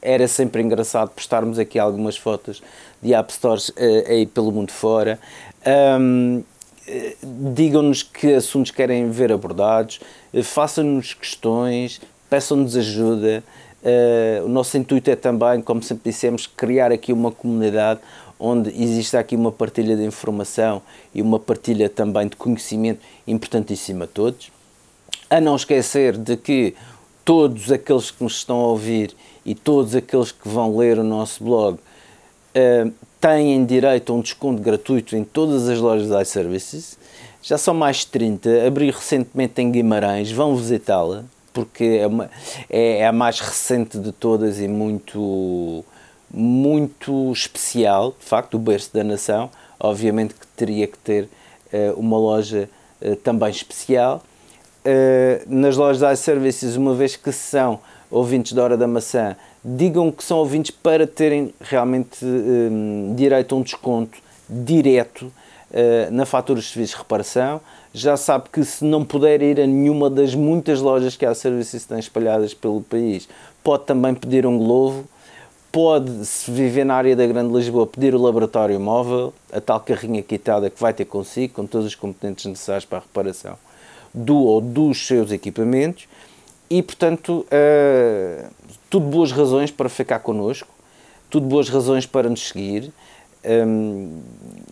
era sempre engraçado postarmos aqui algumas fotos de App Stores aí pelo mundo fora. Um, Digam-nos que assuntos querem ver abordados, façam-nos questões, peçam-nos ajuda. Uh, o nosso intuito é também, como sempre dissemos, criar aqui uma comunidade onde existe aqui uma partilha de informação e uma partilha também de conhecimento importantíssima a todos. A não esquecer de que todos aqueles que nos estão a ouvir e todos aqueles que vão ler o nosso blog uh, têm direito a um desconto gratuito em todas as lojas da iServices. Já são mais de 30, abri recentemente em Guimarães, vão visitá-la porque é, uma, é, é, a mais recente de todas e muito, muito especial, de facto, o berço da nação. Obviamente que teria que ter uh, uma loja uh, também especial. Uh, nas lojas iServices, uma vez que são ouvintes da Hora da Maçã, digam que são ouvintes para terem realmente um, direito a um desconto direto na fatura de serviços de reparação. Já sabe que se não puder ir a nenhuma das muitas lojas que há serviços têm espalhadas pelo país, pode também pedir um Glovo, pode, se viver na área da Grande Lisboa, pedir o laboratório móvel, a tal carrinha quitada que vai ter consigo, com todos os componentes necessários para a reparação do ou dos seus equipamentos, e portanto, uh, tudo boas razões para ficar connosco, tudo boas razões para nos seguir. Um,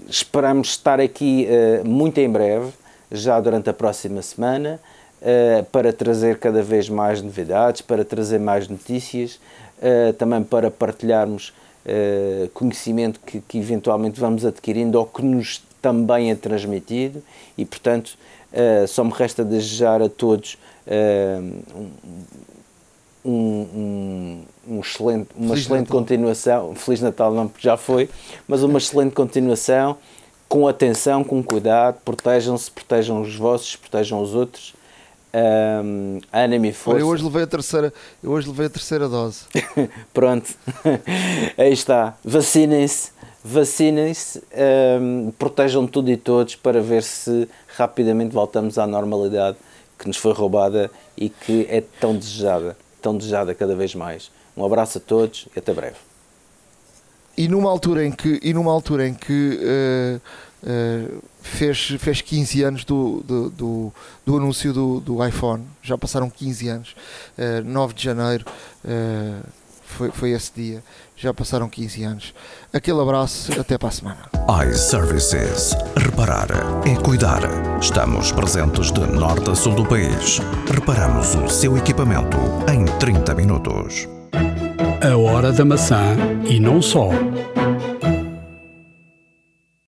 esperamos estar aqui uh, muito em breve já durante a próxima semana uh, para trazer cada vez mais novidades, para trazer mais notícias, também para partilharmos conhecimento que, que, eventualmente vamos adquirindo ou que nos também é transmitido e, portanto, só me resta desejar a todos um, um, um excelente, uma Feliz excelente Natal. continuação. Feliz Natal não já foi, mas uma excelente continuação com atenção, com cuidado, protejam-se, protejam os vossos, protejam os outros. Um, ânimo e força. Olha, eu hoje levei a terceira, eu hoje levei a terceira dose. <laughs> Pronto, <laughs> aí está. Vacinem-se, vacinem-se, um, protejam tudo e todos para ver se rapidamente voltamos à normalidade que nos foi roubada e que é tão desejada, tão desejada cada vez mais. Um abraço a todos e até breve. E numa altura em que, e numa altura em que uh, uh, fez, fez 15 anos do, do, do, do anúncio do, do, iPhone, já passaram 15 anos, uh, 9 de janeiro foi, foi esse dia, já passaram 15 anos. Aquele abraço, até para a semana. iServices. Reparar é cuidar. Estamos presentes de norte a sul do país. Reparamos o seu equipamento em 30 minutos. A hora da maçã e não só.